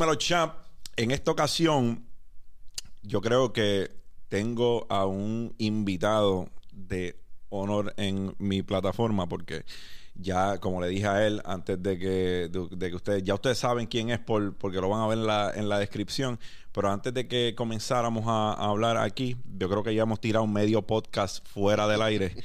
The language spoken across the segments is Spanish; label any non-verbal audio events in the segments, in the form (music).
Dímelo, champ. En esta ocasión, yo creo que tengo a un invitado de honor en mi plataforma porque ya, como le dije a él antes de que, de, que ustedes, ya ustedes saben quién es por, porque lo van a ver en la, en la descripción, pero antes de que comenzáramos a, hablar aquí, yo creo que ya hemos tirado medio podcast fuera del aire. (laughs)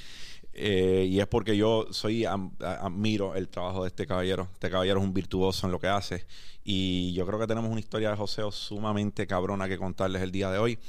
Eh, y es porque yo soy admiro el trabajo de este caballero. Este caballero es un virtuoso en lo que hace. Y yo creo que tenemos una historia de joseo sumamente cabrona que contarles el día de hoy.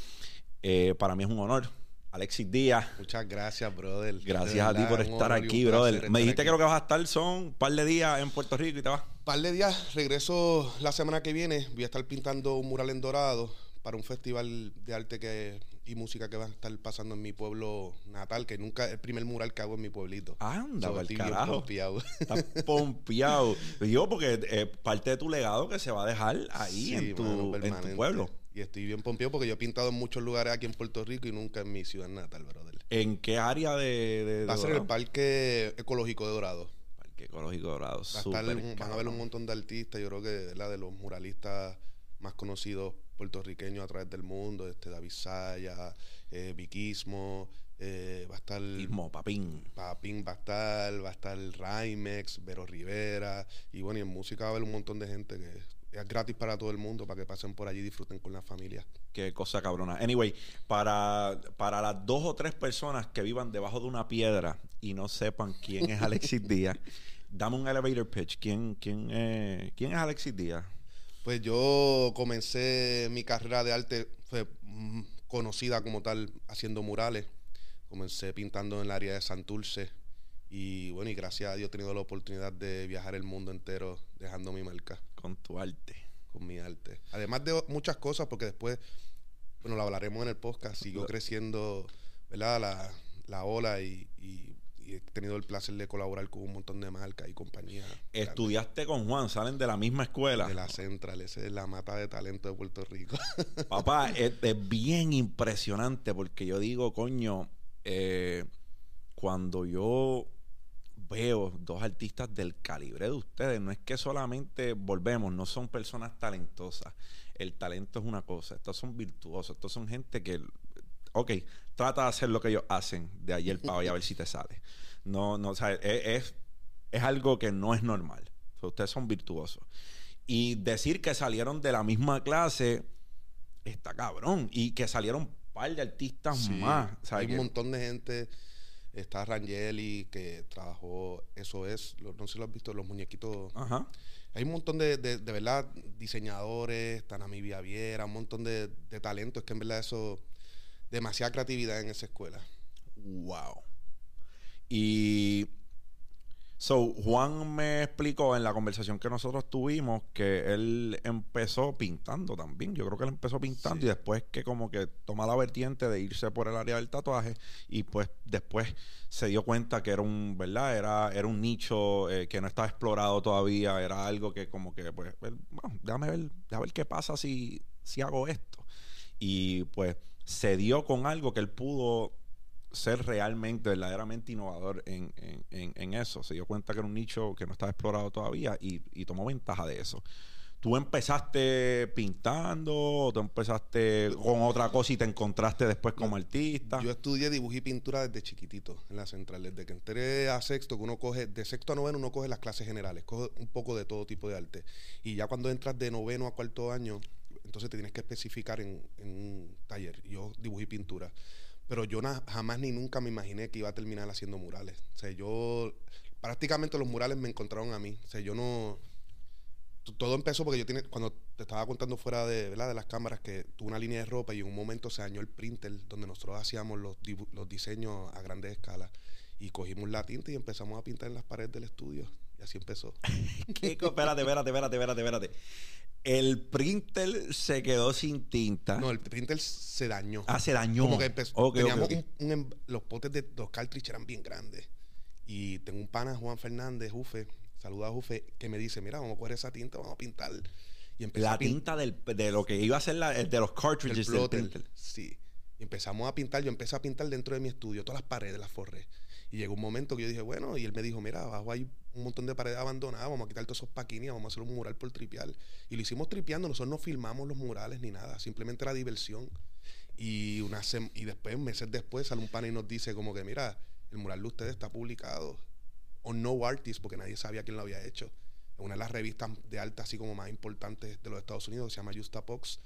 Eh, para mí es un honor. Alexis Díaz. Muchas gracias, brother. Gracias a ti por estar aquí, brother. Me dijiste que lo que vas a estar son un par de días en Puerto Rico y te vas. Un par de días. Regreso la semana que viene. Voy a estar pintando un mural en Dorado para un festival de arte que y música que va a estar pasando en mi pueblo natal, que nunca es el primer mural que hago en mi pueblito. Anda, so, el carajo. Pompeado. Estás pompeado. (laughs) Yo, porque es eh, parte de tu legado que se va a dejar ahí en, tu, en, tu, pueblo. Y estoy bien pompeado porque yo he pintado en muchos lugares aquí en Puerto Rico y nunca en mi ciudad natal, brother. ¿En qué área de, de Va a ser el Parque Ecológico de Dorado. Parque Ecológico de Dorado. Va van a ver un montón de artistas, yo creo que la de los muralistas más conocidos puertorriqueños a través del mundo, este David Saya, eh, Viquismo, eh, va a estar Ismo, Papín. Papín va a estar, va a estar Raimex, Vero Rivera, y bueno, y en música va a haber un montón de gente que es gratis para todo el mundo, para que pasen por allí y disfruten con la familia. Qué cosa cabrona. Anyway, para, para las dos o tres personas que vivan debajo de una piedra y no sepan quién es Alexis (laughs) Díaz, dame un elevator pitch. ¿Quién, quién, eh, ¿Quién es Alexis Díaz? Pues yo comencé mi carrera de arte, fue mm, conocida como tal, haciendo murales. Comencé pintando en el área de Santurce. Y bueno, y gracias a Dios he tenido la oportunidad de viajar el mundo entero dejando mi marca. Con tu arte. Con mi arte. Además de muchas cosas, porque después, bueno, lo hablaremos en el podcast, siguió creciendo, ¿verdad? La, la ola y, y y he tenido el placer de colaborar con un montón de marcas y compañías. Estudiaste con Juan, salen de la misma escuela. De la Central, esa es la mata de talento de Puerto Rico. (laughs) Papá, es, bien impresionante porque yo digo, coño, eh, cuando yo veo dos artistas del calibre de ustedes, no es que solamente volvemos, no son personas talentosas. El talento es una cosa, estos son virtuosos, estos son gente que ok, trata de hacer lo que ellos hacen de ayer para hoy a ver si te sale. No, no, o sea, es, es, algo que no es normal. ustedes son virtuosos. Y decir que salieron de la misma clase está cabrón. Y que salieron un par de artistas más. hay un montón de gente. Está Rangeli, que trabajó, eso es, no sé si lo has visto, los muñequitos. Ajá. Hay un montón de, de, verdad, diseñadores, está Nami Viera, un montón de, de talentos que en verdad eso demasiada creatividad en esa escuela. Wow. Y So, Juan me explicó en la conversación que nosotros tuvimos que él empezó pintando también. Yo creo que él empezó pintando y después que como que toma la vertiente de irse por el área del tatuaje y pues después se dio cuenta que era un, ¿verdad? Era, era un nicho eh, que no estaba explorado todavía, era algo que como que, pues, bueno, déjame ver, déjame ver qué pasa si, si hago esto. Y pues se dio con algo que él pudo ser realmente, verdaderamente innovador en, eso. Se dio cuenta que era un nicho que no estaba explorado todavía y, tomó ventaja de eso. ¿Tú empezaste pintando tú empezaste con otra cosa y te encontraste después como artista? Yo estudié dibujo y pintura desde chiquitito en la central. Desde que entré a sexto, que uno coge, de sexto a noveno uno coge las clases generales, coge un poco de todo tipo de arte. Y ya cuando entras de noveno a cuarto año, entonces te tienes que especificar en, un taller. Yo dibujé pintura. Pero yo jamás ni nunca me imaginé que iba a terminar haciendo murales. O sea, yo prácticamente los murales me encontraron a mí. O sea, yo no todo empezó porque yo tiene, cuando te estaba contando fuera de, ¿verdad? de las cámaras que tuve una línea de ropa y en un momento se dañó el printer donde nosotros hacíamos los, los diseños a grandes escalas y cogimos la tinta y empezamos a pintar en las paredes del estudio y así empezó. (laughs) ¿Qué? Espérate, espérate, espérate, espérate, espérate. El printer se quedó sin tinta. No, el printer se dañó. Ah, se dañó. Como que empezó. teníamos Un, em, los potes de los cartridges eran bien grandes. Y tengo un pana, Juan Fernández, Jufe, saluda a Jufe, que me dice, mira, vamos a coger esa tinta, vamos a pintar. Y la tinta del, de lo que iba a ser la, de los cartridges del printer. Sí. Y empezamos a pintar, yo empecé a pintar dentro de mi estudio, todas las paredes, las forré. Y llegó un momento que yo dije, bueno, y él me dijo, mira, abajo hay un montón de paredes abandonadas, vamos a quitar todos esos paquines, vamos a hacer un mural por tripear. Y lo hicimos tripeando, nosotros no filmamos los murales ni nada, simplemente era diversión. Y, una y después, meses después, sale un pan y nos dice como que, mira, el mural de ustedes está publicado. O no artist, porque nadie sabía quién lo había hecho. En una de las revistas de arte así como más importantes de los Estados Unidos, se llama Justapox.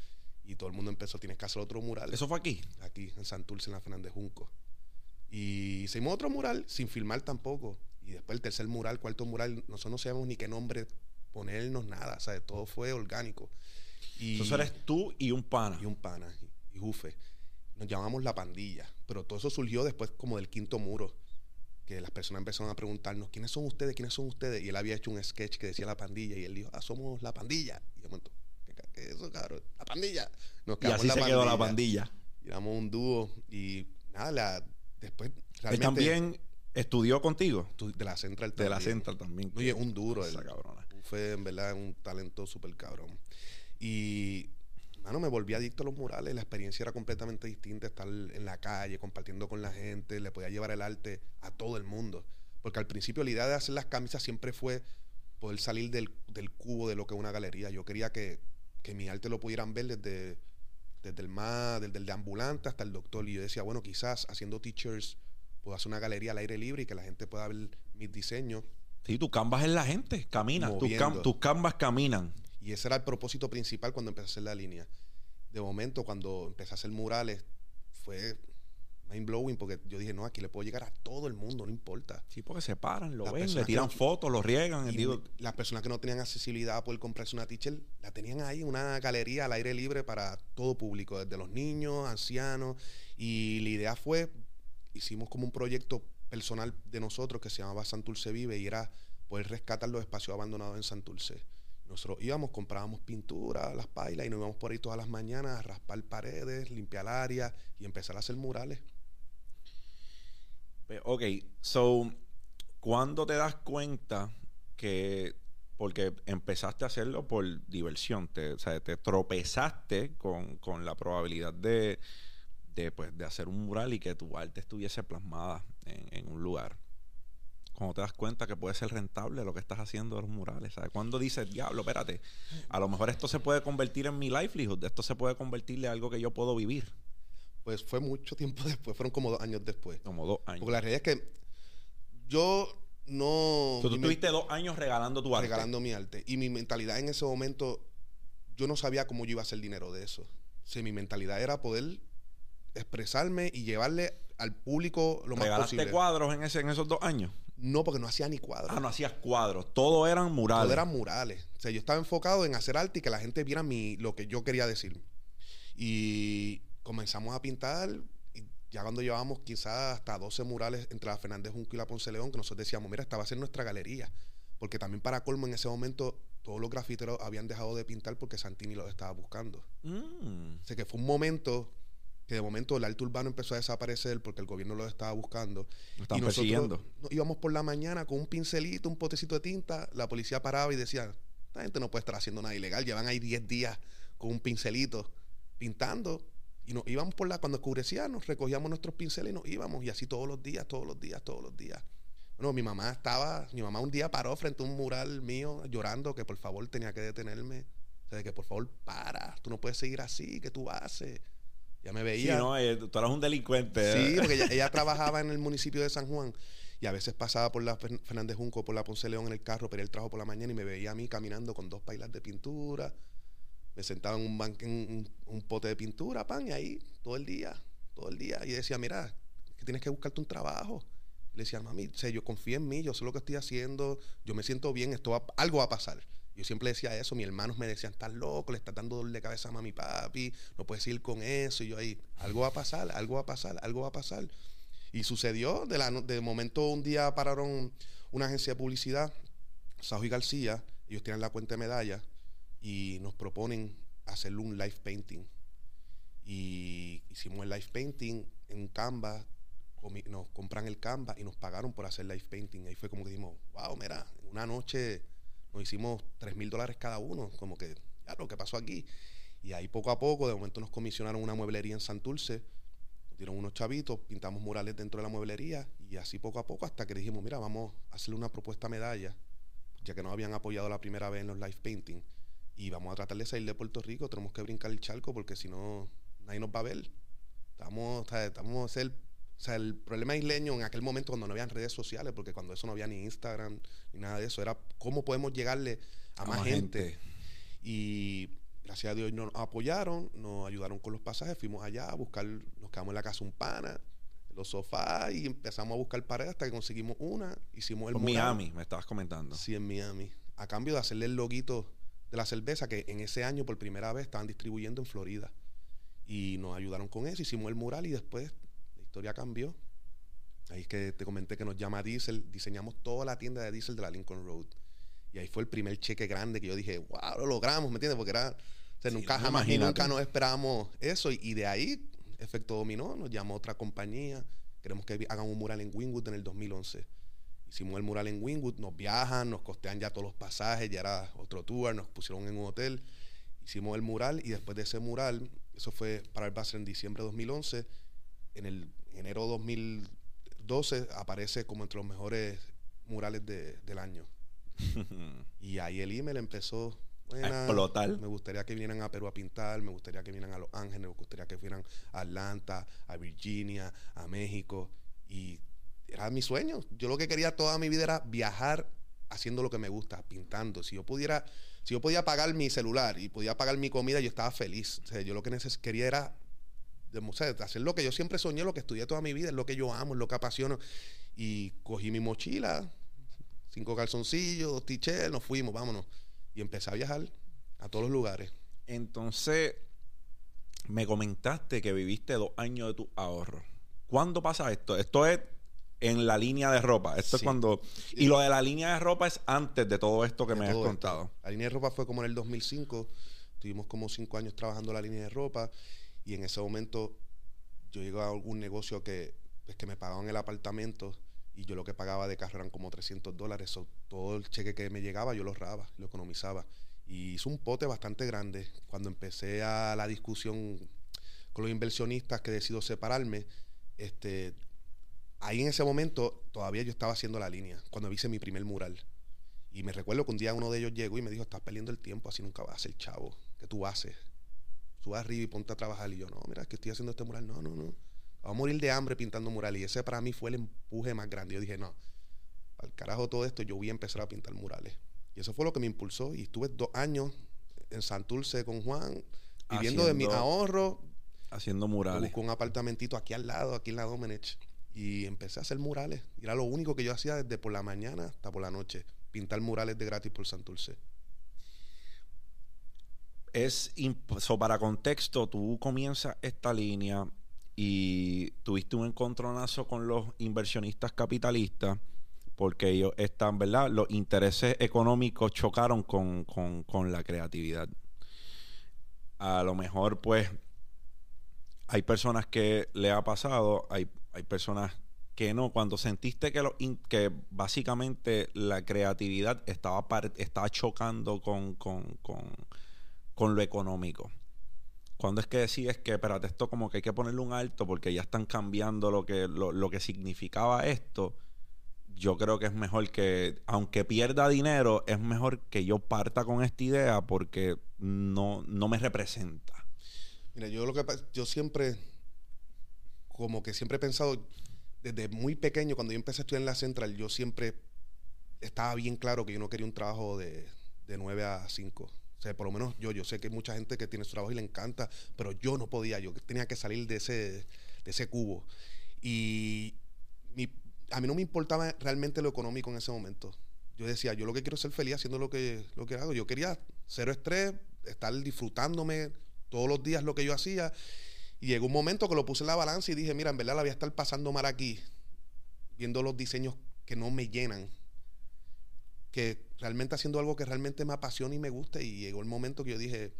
Y todo el mundo empezó, tienes que hacer otro mural. ¿Eso fue aquí? Aquí, en Santurce, en la Fernández Junco. Y hicimos otro mural sin filmar tampoco. Y después el tercer mural, cuarto mural, nosotros no sabemos ni qué nombre ponernos, nada. O sea, todo fue orgánico. Y, Entonces eres tú y un pana. Y un pana, y, y Jufe. Nos llamamos La Pandilla. Pero todo eso surgió después como del quinto muro. Que las personas empezaron a preguntarnos, ¿quiénes son ustedes? ¿Quiénes son ustedes? Y él había hecho un sketch que decía La Pandilla. Y él dijo, ah, somos La Pandilla. Y yo me ¿qué, es eso, cabrón? La Pandilla. Nos y así se quedó La Pandilla. Y éramos un dúo. Y nada, la, después... Realmente, también ¿Estudió contigo? De la Central también. De la Central también. Oye, un duro. Esa cabrona. Fue, en verdad, un talento súper cabrón. Y, mano, me volví adicto a los murales. La experiencia era completamente distinta. Estar en la calle, compartiendo con la gente. Le podía llevar el arte a todo el mundo. Porque al principio la idea de hacer las camisas siempre fue poder salir del, cubo de lo que es una galería. Yo quería que, que mi arte lo pudieran ver desde, desde el más, desde el de ambulante hasta el doctor. Y yo decía, bueno, quizás haciendo teachers puedo hacer una galería al aire libre y que la gente pueda ver mis diseños. Sí, tu canvas es la gente, camina, tus, tus canvas caminan. Y ese era el propósito principal cuando empecé a hacer la línea. De momento, cuando empecé a hacer murales, fue mind blowing porque yo dije, no, aquí le puedo llegar a todo el mundo, no importa. Sí, porque se paran, lo ven, le tiran fotos, lo riegan. Y las personas que no tenían accesibilidad a poder comprarse una teacher, la tenían ahí, una galería al aire libre para todo público, desde los niños, ancianos. Y la idea fue hicimos como un proyecto personal de nosotros que se llamaba Santurce Vive y era poder rescatar los espacios abandonados en Santurce. Nosotros íbamos, comprábamos pintura, las pailas y nos íbamos por ahí todas las mañanas a raspar paredes, limpiar área y empezar a hacer murales. Ok, so, ¿cuándo te das cuenta que, porque empezaste a hacerlo por diversión, o sea, te tropezaste con, con la probabilidad de, de, pues, de hacer un mural y que tu arte estuviese plasmada en, un lugar. Cuando te das cuenta que puede ser rentable lo que estás haciendo de los murales, ¿sabes? Cuando dices, diablo, espérate, a lo mejor esto se puede convertir en mi livelihood, esto se puede convertir en algo que yo puedo vivir. Pues fue mucho tiempo (laughs) después, fueron como dos años después. Como dos años. Porque la realidad es que yo no... tú tuviste dos años regalando tu arte. Regalando mi arte. Y mi mentalidad en ese momento, yo no sabía cómo yo iba a hacer dinero de eso. O mi mentalidad era poder expresarme y llevarle al público lo más posible. cuadros en, ese, en esos dos años? No, porque no hacía ni cuadros. Ah, no hacías cuadros. Todo eran murales. Todo eran murales. O sea, yo estaba enfocado en hacer arte y que la gente viera mi, lo que yo quería decir. Y comenzamos a pintar. Y ya cuando llevábamos quizás hasta 12 murales entre la Fernández Junco y la Ponce León, que nosotros decíamos, mira, esta va a ser nuestra galería. Porque también para colmo en ese momento todos los grafiteros habían dejado de pintar porque Santini los estaba buscando. Mm. O sea que fue un momento que de momento el arte urbano empezó a desaparecer porque el gobierno lo estaba buscando. y nosotros íbamos por la mañana con un pincelito, un potecito de tinta, la policía paraba y decía, la gente no puede estar haciendo nada ilegal, llevan ahí 10 días con un pincelito pintando. Y nos íbamos por la, cuando oscurecía, nos recogíamos nuestros pinceles y nos íbamos. Y así todos los días, todos los días, todos los días. Bueno, mi mamá estaba, mi mamá un día paró frente a un mural mío llorando que por favor tenía que detenerme. O sea, que por favor para, tú no puedes seguir así, que tú haces? Ya me veía. Sí, no, eh, tú eras un delincuente. Sí, porque (laughs) ella, trabajaba en el municipio de San Juan y a veces pasaba por la Fernández Junco, por la Ponce León en el carro, pero él trabajo por la mañana y me veía a mí caminando con dos pailas de pintura. Me sentaba en un banco, en un, pote de pintura, pan, y ahí todo el día, todo el día. Y decía, mira, que tienes que buscarte un trabajo. le decía, mami, sé, yo confío en mí, yo sé lo que estoy haciendo, yo me siento bien, esto algo va a pasar. Yo siempre decía eso, mis hermanos me decían, estás loco, le estás dando dolor de cabeza a mami papi, no puedes ir con eso. Y yo ahí, algo va a pasar, algo va a pasar, algo va a pasar. Y sucedió, de, la, de momento un día pararon una agencia de publicidad, Sajo y García, ellos tienen la cuenta de medalla y nos proponen hacerle un live painting. Y hicimos el live painting en Canva, nos compran el Canva y nos pagaron por hacer live painting. Ahí fue como que dijimos, wow, mira, una noche nos hicimos 3 mil dólares cada uno, como que, ya lo que pasó aquí. Y ahí poco a poco, de momento nos comisionaron una mueblería en Santurce, nos dieron unos chavitos, pintamos murales dentro de la mueblería y así poco a poco hasta que dijimos, mira, vamos a hacerle una propuesta medalla, ya que nos habían apoyado la primera vez en los live painting y vamos a tratar de salir de Puerto Rico, tenemos que brincar el charco porque si no, nadie nos va a ver. Estamos, estamos el, o sea, el problema isleño en aquel momento cuando no habían redes sociales, porque cuando eso no había ni Instagram ni nada de eso, era cómo podemos llegarle a, más, gente. Y gracias a Dios nos apoyaron, nos ayudaron con los pasajes, fuimos allá a buscar, nos quedamos en la casa un pana, en los sofás y empezamos a buscar paredes hasta que conseguimos una, hicimos el En Miami, me estabas comentando. Sí, en Miami. A cambio de hacerle el loguito de la cerveza que en ese año por primera vez estaban distribuyendo en Florida. Y nos ayudaron con eso, hicimos el mural y después historia cambió. Ahí es que te comenté que nos llama Diesel, diseñamos toda la tienda de Diesel de la Lincoln Road. Y ahí fue el primer cheque grande que yo dije, wow, lo logramos, ¿me entiendes? Porque era, o sea, Sí, nunca jamás y nunca nos esperábamos eso. Y, y de ahí, efecto dominó, nos llamó otra compañía. Queremos que hagan un mural en Wingwood en el 2011. Hicimos el mural en Wingwood, nos viajan, nos costean ya todos los pasajes, ya era otro tour, nos pusieron en un hotel. Hicimos el mural y después de ese mural, eso fue para el Basel en diciembre de 2011, en el enero 2012 aparece como entre los mejores murales de- del año. (laughs) Y ahí el email empezó buena, explotar. Me gustaría que vinieran a Perú a pintar, me gustaría que vinieran a Los Ángeles, me gustaría que fueran a Atlanta, a Virginia, a México. Y era mi sueño. Yo lo que quería toda mi vida era viajar haciendo lo que me gusta, pintando. Si yo pudiera, si yo podía pagar mi celular y podía pagar mi comida, yo estaba feliz. O sea, yo lo que quería era de- o sea, hacer lo que yo siempre soñé, lo que estudié toda mi vida, es lo que yo amo, es lo que apasiono. Y cogí mi mochila, cinco calzoncillos, dos t-shirts, nos fuimos, vámonos. Y empecé a viajar a todos los lugares. Entonces, me comentaste que viviste dos años de tu ahorro. ¿Cuándo pasa esto? Esto es en la línea de ropa. Esto es cuando... Y lo de la línea de ropa es antes de todo esto que de me has esto. contado. La línea de ropa fue como en el 2005. Tuvimos como cinco años trabajando la línea de ropa. Y en ese momento yo llegué a algún negocio que, pues, que me pagaban el apartamento. Y yo lo que pagaba de carro eran como 300 dólares. So, todo el cheque que me llegaba yo lo ahorraba, lo economizaba. Y hice un pote bastante grande. Cuando empecé a la discusión con los inversionistas que decido separarme, este, ahí en ese momento todavía yo estaba haciendo la línea, cuando hice mi primer mural. Y me recuerdo que un día uno de ellos llegó y me dijo, estás perdiendo el tiempo, así nunca vas a ser chavo. ¿Qué tú haces? Sube arriba y ponte a trabajar. Y yo, no, mira, es que estoy haciendo este mural. No, no, no. Vamos a morir de hambre pintando murales. Y ese para mí fue el empuje más grande. Yo dije, no, al carajo todo esto, yo voy a empezar a pintar murales. Y eso fue lo que me impulsó. Y estuve dos años en Santurce con Juan, viviendo de mi ahorro. Haciendo murales. busqué un apartamentito aquí al lado, aquí en la Domenech. Y empecé a hacer murales. Y era lo único que yo hacía desde por la mañana hasta por la noche. Pintar murales de gratis por Santurce. Es so, para contexto, tú comienzas esta línea y tuviste un encontronazo con los inversionistas capitalistas porque ellos están, ¿verdad? Los intereses económicos chocaron con, con- con la creatividad. A lo mejor, pues, hay personas que le ha pasado, hay, hay personas que no. Cuando sentiste que, lo que básicamente la creatividad estaba, estaba chocando con, con, con, lo económico. Cuando es que decides que, espérate, esto como que hay que ponerle un alto porque ya están cambiando lo que, lo, lo que significaba esto, yo creo que es mejor que, aunque pierda dinero, es mejor que yo parta con esta idea porque no, no me representa. Mira, yo lo que yo siempre, como que siempre he pensado, desde muy pequeño, cuando yo empecé a estudiar en la central, yo siempre estaba bien claro que yo no quería un trabajo de, de 9 a 5. O sea, por lo menos yo, yo sé que hay mucha gente que tiene su trabajo y le encanta, pero yo no podía, yo tenía que salir de ese, de ese cubo. Y mi- a mí no me importaba realmente lo económico en ese momento. Yo decía, yo lo que quiero es ser feliz haciendo lo que, lo que hago. Yo quería cero estrés, estar disfrutándome todos los días lo que yo hacía. Y llegó un momento que lo puse en la balanza y dije, mira, en verdad la voy a estar pasando mal aquí, viendo los diseños que no me llenan, que realmente haciendo algo que realmente me apasiona y me gusta. Y llegó el momento que yo dije,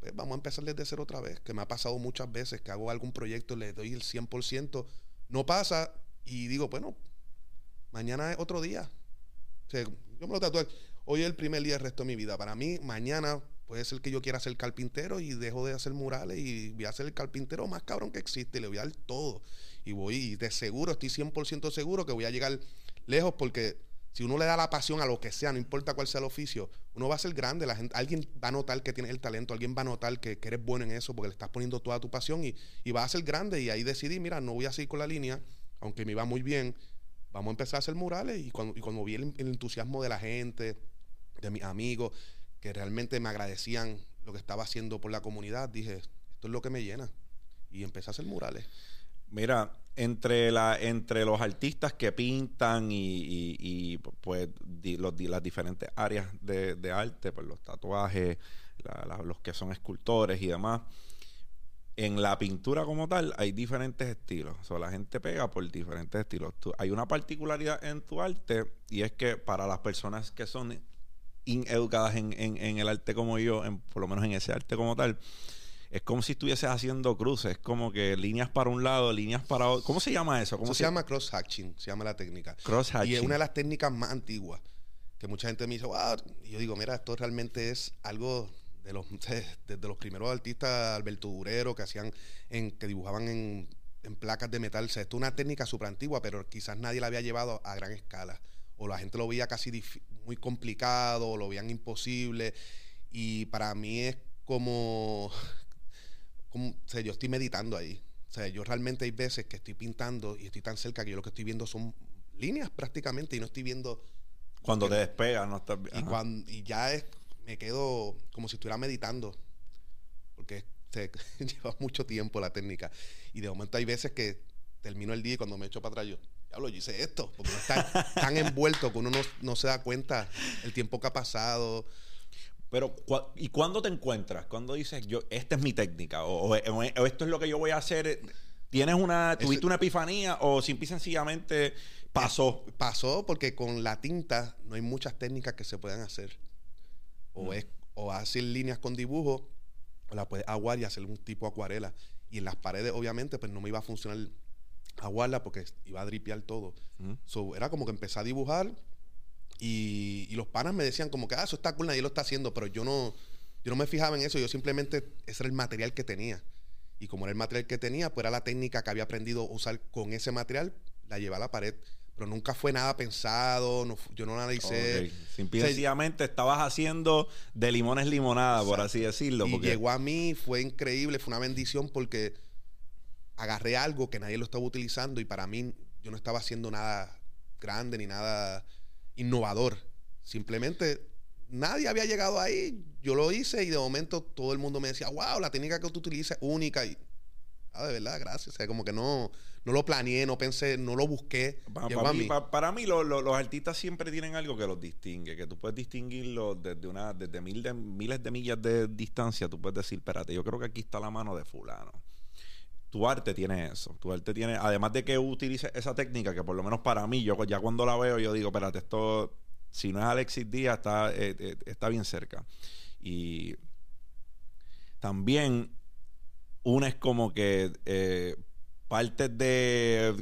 pues vamos a empezar desde cero otra vez, que me ha pasado muchas veces, que hago algún proyecto, le doy el 100%, no pasa y digo, bueno, mañana es otro día. Yo me lo tatué. Hoy es el primer día del resto de mi vida. Para mí, mañana puede ser que yo quiera ser carpintero y dejo de hacer murales y voy a ser el carpintero más cabrón que existe. Le voy a dar todo. Y voy, y de seguro, estoy 100% seguro que voy a llegar lejos porque si uno le da la pasión a lo que sea, no importa cuál sea el oficio, uno va a ser grande. La gente, alguien va a notar que tienes el talento, alguien va a notar que, eres bueno en eso porque le estás poniendo toda tu pasión y, va a ser grande. Y ahí decidí, mira, no voy a seguir con la línea, aunque me iba muy bien. Vamos a empezar a hacer murales. Y cuando, y cuando vi el, el entusiasmo de la gente, de mis amigos, que realmente me agradecían lo que estaba haciendo por la comunidad, dije, esto es lo que me llena. Y empecé a hacer murales. Mira, entre la entre los artistas que pintan y, pues las diferentes áreas de, arte, pues los tatuajes, los que son escultores y demás, en la pintura como tal hay diferentes estilos. O la gente pega por diferentes estilos. hay una particularidad en tu arte y es que para las personas que son ineducadas en, en, en el arte como yo, en, por lo menos en ese arte como tal, es como si estuvieses haciendo cruces, como que líneas para un lado, líneas para otro. ¿Cómo se llama eso? ¿Cómo se, llama cross-hatching, se llama la técnica. Cross-hatching. Y es una de las técnicas más antiguas, que mucha gente me dice, wow, y yo digo, mira, esto realmente es algo de los, (laughs) desde los primeros artistas, Alberto Durero, que hacían, en, que dibujaban en, placas de metal. O sea, esto es una técnica súper antigua, pero quizás nadie la había llevado a gran escala. O la gente lo veía casi muy complicado, o lo veían imposible. Y para mí es como (laughs) como, o yo estoy meditando ahí. O sea, yo realmente hay veces que estoy pintando y estoy tan cerca que yo lo que estoy viendo son líneas prácticamente y no estoy viendo... Cuando te despegas, no estás... Y, cuando, y ya es, me quedo como si estuviera meditando, porque se, (laughs) lleva mucho tiempo la técnica. Y de momento hay veces que termino el día y cuando me echo para atrás yo, hablo, yo hice esto, porque no está tan (laughs) envuelto que uno no, no se da cuenta el tiempo que ha pasado. Pero, ¿y cuándo te encuentras? ¿Cuándo dices, yo, esta es mi técnica? O, esto es lo que yo voy a hacer. ¿Tienes una, tuviste una epifanía o simple y sencillamente pasó? Pasó porque con la tinta no hay muchas técnicas que se puedan hacer. O mm. es, o hacer líneas con dibujo, o la puedes aguar y hacer un tipo acuarela. Y en las paredes, obviamente, pues no me iba a funcionar aguarla porque iba a dripear todo. Mm. era como que empecé a dibujar y, los panas me decían como que, ah, eso está cool, nadie lo está haciendo, pero yo no, yo no me fijaba en eso, yo simplemente, ese era el material que tenía. Y como era el material que tenía, pues era la técnica que había aprendido a usar con ese material, la llevé a la pared. Pero nunca fue nada pensado, yo no analicé. Simplemente estabas haciendo de limones limonada, por así decirlo. Y llegó a mí, fue increíble, fue una bendición porque agarré algo que nadie lo estaba utilizando y para mí yo no estaba haciendo nada grande ni nada innovador. Simplemente nadie había llegado ahí. Yo lo hice y de momento todo el mundo me decía, wow, la técnica que tú utilizas es única. Y, ah, de verdad, gracias. O sea, como que no, no lo planeé, no pensé, no lo busqué. Para, mí, los artistas siempre tienen algo que los distingue, que tú puedes distinguirlo desde una desde mil de, miles de millas de distancia. Tú puedes decir, espérate, yo creo que aquí está la mano de fulano tu arte tiene eso. Tu arte tiene, además de que utilice esa técnica, que por lo menos para mí, yo ya cuando la veo, yo digo, espérate, esto, si no es Alexis Díaz, está, eh, eh, está bien cerca. Y también una es como que eh, partes de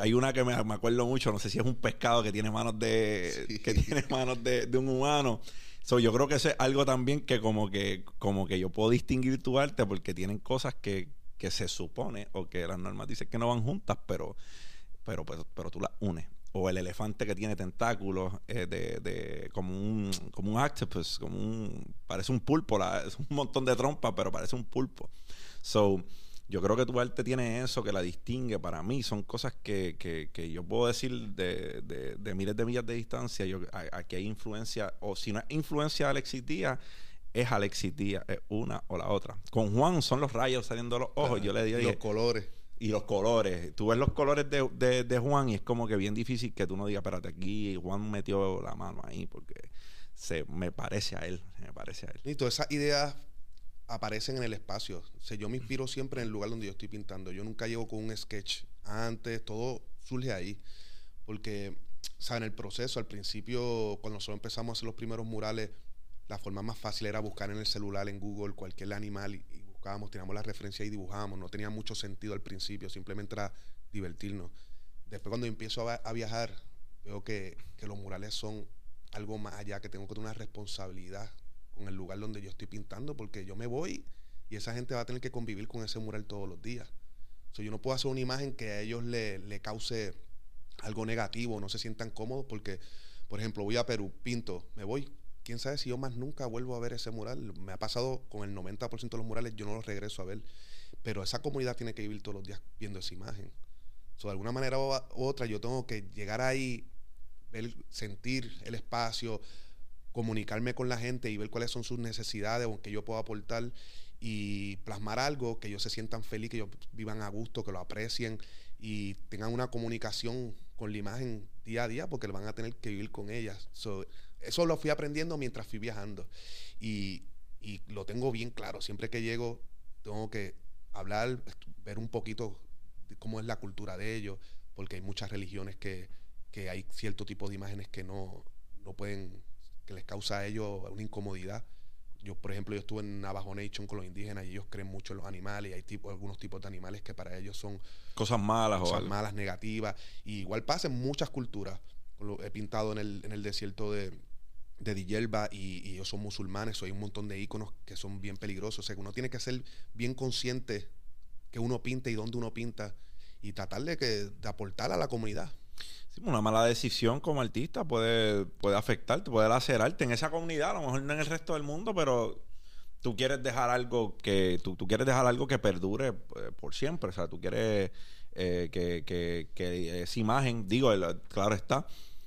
hay, una que me, acuerdo mucho, no sé si es un pescado que tiene manos de que tiene manos de, un humano. So, yo creo que eso es algo también que como que como que yo puedo distinguir tu arte porque tienen cosas que, que se supone o que las normas dicen que no van juntas, pero, pero, pero, pues, pero tú las unes. O el elefante que tiene tentáculos eh, de, de, como un como un octopus, como un parece un pulpo, es un montón de trompas, pero parece un pulpo. So, yo creo que tu arte tiene eso que la distingue para mí. Son cosas que, que, que yo puedo decir de, de, de, miles de millas de distancia. Yo, aquí hay influencia, o si no es influencia de Alexis Díaz, es Alexis Díaz, es una o la otra. Con Juan son los rayos saliendo de los ojos. yo le digo. Y los colores. Y los colores. Tú ves los colores de, de, Juan y es como que bien difícil que tú no digas, espérate, aquí Juan metió la mano ahí porque se me parece a él. Me parece a él. Y todas esas ideas aparecen en el espacio. O yo me inspiro siempre en el lugar donde yo estoy pintando. Yo nunca llego con un sketch antes, todo surge ahí. Porque, o sea, en el proceso, al principio, cuando nosotros empezamos a hacer los primeros murales, la forma más fácil era buscar en el celular, en Google, cualquier animal y, buscábamos, teníamos la referencia y dibujábamos. No tenía mucho sentido al principio, simplemente era divertirnos. Después cuando empiezo a, viajar, veo que, los murales son algo más allá, que tengo que tener una responsabilidad con el lugar donde yo estoy pintando, porque yo me voy y esa gente va a tener que convivir con ese mural todos los días. So, yo no puedo hacer una imagen que a ellos le, le cause algo negativo, no se sientan cómodos, porque, por ejemplo, voy a Perú, pinto, me voy. Quién sabe si yo más nunca vuelvo a ver ese mural. Me ha pasado con el 90% de los murales, yo no los regreso a ver. Pero esa comunidad tiene que vivir todos los días viendo esa imagen. So, de alguna manera u otra, yo tengo que llegar ahí, ver, sentir el espacio, comunicarme con la gente y ver cuáles son sus necesidades o que yo puedo aportar y plasmar algo que ellos se sientan felices, que ellos vivan a gusto, que lo aprecien y tengan una comunicación con la imagen día a día porque van a tener que vivir con ellas. Eso lo fui aprendiendo mientras fui viajando y, y, lo tengo bien claro. Siempre que llego tengo que hablar, ver un poquito de cómo es la cultura de ellos, porque hay muchas religiones que, que hay cierto tipo de imágenes que no, no pueden, que les causa a ellos una incomodidad yo, por ejemplo, yo estuve en Navajo Nation con los indígenas y ellos creen mucho en los animales y hay tipo, algunos tipos de animales que para ellos son cosas malas cosas malas, negativas. Y igual pasa en muchas culturas. Lo he pintado en el, en el desierto de, de Diyelba y, ellos son musulmanes, hay un montón de iconos que son bien peligrosos. O sea, uno tiene que ser bien consciente que uno pinta y dónde uno pinta y tratar de, que, de aportar a la comunidad una mala decisión como artista puede, puede afectarte, puede lacerarte en esa comunidad, a lo mejor no en el resto del mundo, pero tú quieres dejar algo que tú, tú quieres dejar algo que perdure eh, por siempre, o sea, tú quieres eh, que, que, que, esa imagen, digo, claro está,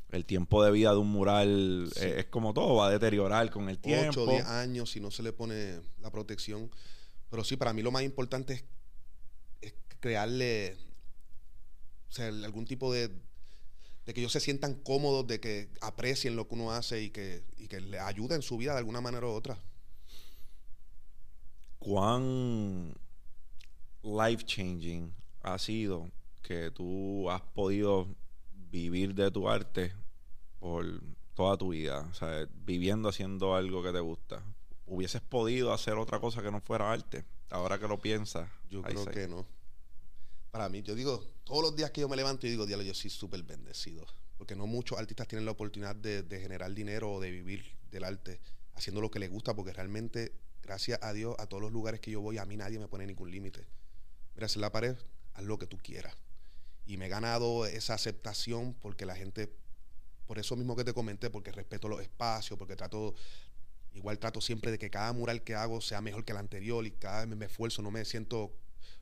el tiempo de vida de un mural eh, es como todo, va a deteriorar con el tiempo. 8 10 años si no se le pone la protección. Pero sí, para mí lo más importante es, es crearle o sea, algún tipo de, de que ellos se sientan cómodos, de que aprecien lo que uno hace y que, y que le ayude en su vida de alguna manera u otra. ¿Cuán life changing ha sido que tú has podido vivir de tu arte por toda tu vida? O sea, viviendo haciendo algo que te gusta. ¿Hubieses podido hacer otra cosa que no fuera arte? Ahora que lo piensas. Yo creo que no para mí, yo digo, todos los días que yo me levanto y digo, diablo, yo soy súper bendecido. Porque no muchos artistas tienen la oportunidad de, generar dinero o de vivir del arte haciendo lo que les gusta, porque realmente, gracias a Dios, a todos los lugares que yo voy, a mí nadie me pone ningún límite. Mira, en la pared, lo que tú quieras. Y me he ganado esa aceptación porque la gente, por eso mismo que te comenté, porque respeto los espacios, porque trato, igual trato siempre de que cada mural que hago sea mejor que el anterior y cada vez me esfuerzo, no me siento,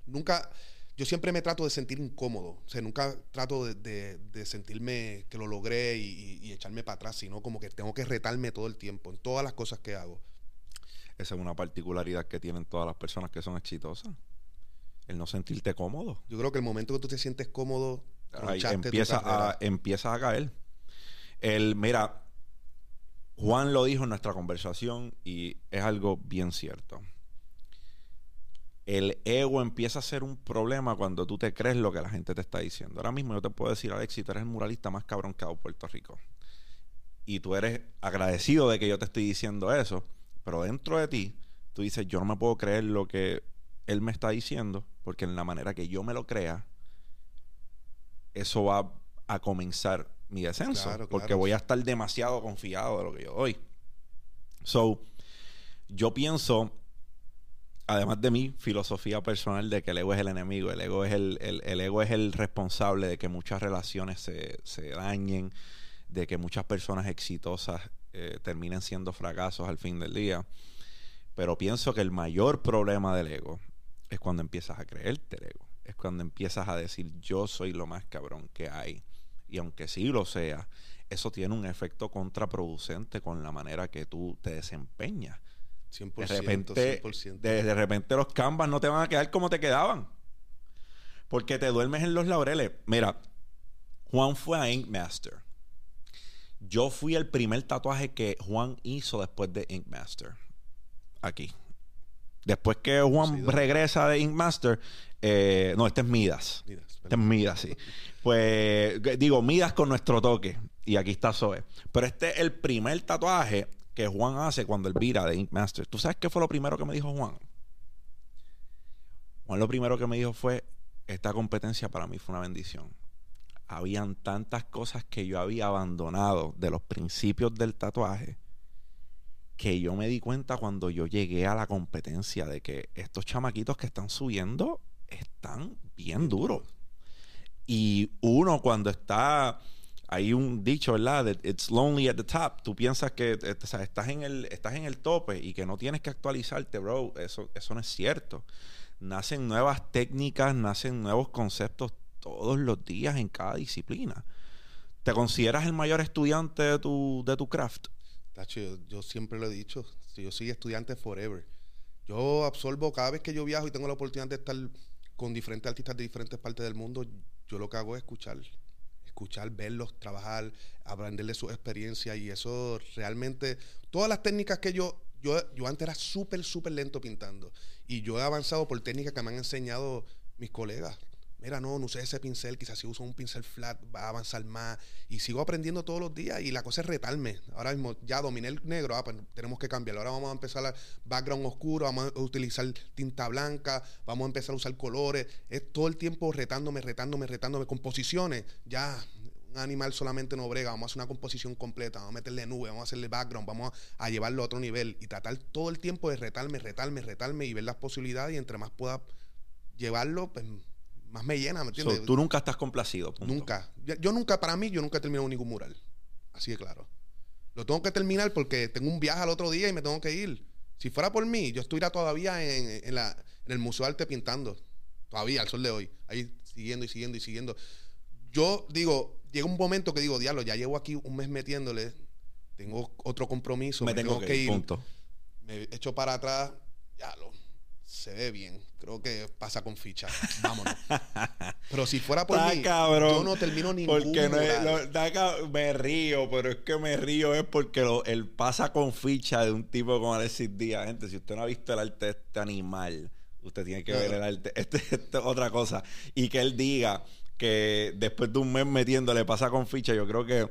nunca yo siempre me trato de sentir incómodo. O sea, nunca trato de, sentirme que lo logré y, echarme para atrás, sino como que tengo que retarme todo el tiempo en todas las cosas que hago. Esa es una particularidad que tienen todas las personas que son exitosas. El no sentirte cómodo. Yo creo que el momento que tú te sientes cómodo, empieza, a, empieza a caer. El, mira, Juan lo dijo en nuestra conversación y es algo bien cierto el ego empieza a ser un problema cuando tú te crees lo que la gente te está diciendo. Ahora mismo yo te puedo decir, Alexi, tú eres el muralista más cabrón que ha dado Puerto Rico. Y tú eres agradecido de que yo te estoy diciendo eso, pero dentro de ti, tú dices, yo no me puedo creer lo que él me está diciendo, porque en la manera que yo me lo crea, eso va a comenzar mi descenso, porque voy a estar demasiado confiado de lo que yo doy. So, yo pienso además de mi filosofía personal de que el ego es el enemigo, el ego es el, el, ego es el responsable de que muchas relaciones se, se dañen, de que muchas personas exitosas eh, terminen siendo fracasos al fin del día. Pero pienso que el mayor problema del ego es cuando empiezas a creerte el ego. Es cuando empiezas a decir yo soy lo más cabrón que hay. Y aunque sí lo sea, eso tiene un efecto contraproducente con la manera que tú te desempeñas 100%, de repente, 100%. De, repente los canvas no te van a quedar como te quedaban. Porque te duermes en los laureles. Mira, Juan fue a Ink Master. Yo fui el primer tatuaje que Juan hizo después de Ink Master. Aquí. Después que Juan regresa de Ink Master, eh, no, este es Midas. Midas este es Midas, sí. pues digo, Midas con nuestro toque. Y aquí está Zoe. Pero este es el primer tatuaje que Juan hace cuando él vira de Ink Master. ¿Tú sabes qué fue lo primero que me dijo Juan? Juan lo primero que me dijo fue, esta competencia para mí fue una bendición. Habían tantas cosas que yo había abandonado de los principios del tatuaje que yo me di cuenta cuando yo llegué a la competencia de que estos chamaquitos que están subiendo están bien duros. Y uno cuando está, hay un dicho, ¿verdad? That it's lonely at the top. Tú piensas que eh, estás, en el, estás en el tope y que no tienes que actualizarte, bro. Eso, eso no es cierto. Nacen nuevas técnicas, nacen nuevos conceptos todos los días en cada disciplina. ¿Te consideras el mayor estudiante de tu, de tu craft? Tacho, yo, siempre lo he dicho. Yo soy estudiante forever. Yo absorbo cada vez que yo viajo y tengo la oportunidad de estar con diferentes artistas de diferentes partes del mundo. Yo lo que hago es escuchar, escuchar, verlos, trabajar, aprender de su experiencia y eso realmente, todas las técnicas que yo, yo, yo antes era súper, súper lento pintando y yo he avanzado por técnicas que me han enseñado mis colegas. Mira, no, no usé ese pincel, quizás si uso un pincel flat va a avanzar más y sigo aprendiendo todos los días y la cosa es retarme. Ahora mismo ya dominé el negro, ah, pues tenemos que cambiarlo. Ahora vamos a empezar a background oscuro, vamos a utilizar tinta blanca, vamos a empezar a usar colores. Es todo el tiempo retándome, retándome, retándome. Composiciones, ya un animal solamente no brega, vamos a hacer una composición completa, vamos a meterle nube, vamos a hacerle background, vamos a, llevarlo a otro nivel y tratar todo el tiempo de retarme, retarme, retarme y ver las posibilidades y entre más pueda llevarlo, pues más me llena, ¿me entiendes? tú nunca estás complacido. Nunca. Yo, nunca, para mí, yo nunca he terminado ningún mural. Así de claro. Lo tengo que terminar porque tengo un viaje al otro día y me tengo que ir. Si fuera por mí, yo estuviera todavía en, la, en el Museo de Arte pintando. Todavía, al sol de hoy. Ahí siguiendo y siguiendo y siguiendo. Yo digo, llega un momento que digo, diablo, ya llevo aquí un mes metiéndole. Tengo otro compromiso. Me, tengo, que, ir. Punto. Me echo para atrás. Ya lo se ve bien. Creo que pasa con ficha. Vámonos. (laughs) pero si fuera por mí, yo no termino ningún porque no me río, pero es que me río es porque lo, él pasa con ficha de un tipo como Alexis Díaz. Gente, si usted no ha visto el arte de este animal, usted tiene que ver el arte. Este, este, otra cosa. Y que él diga que después de un mes metiéndole pasa con ficha, yo creo que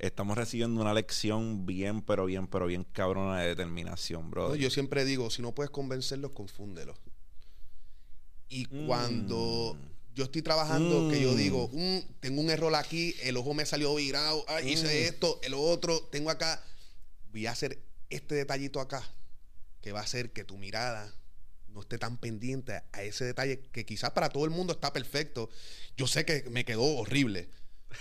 estamos recibiendo una lección bien, pero bien, pero bien cabrona de determinación, bro. yo siempre digo, si no puedes convencerlos, confúndelos. Y mm. cuando yo estoy trabajando, que yo digo, mm, tengo un error aquí, el ojo me salió virado, hice mm. esto, el otro, tengo acá, voy a hacer este detallito acá, que va a hacer que tu mirada no esté tan pendiente a ese detalle que quizás para todo el mundo está perfecto. Yo sé que me quedó horrible,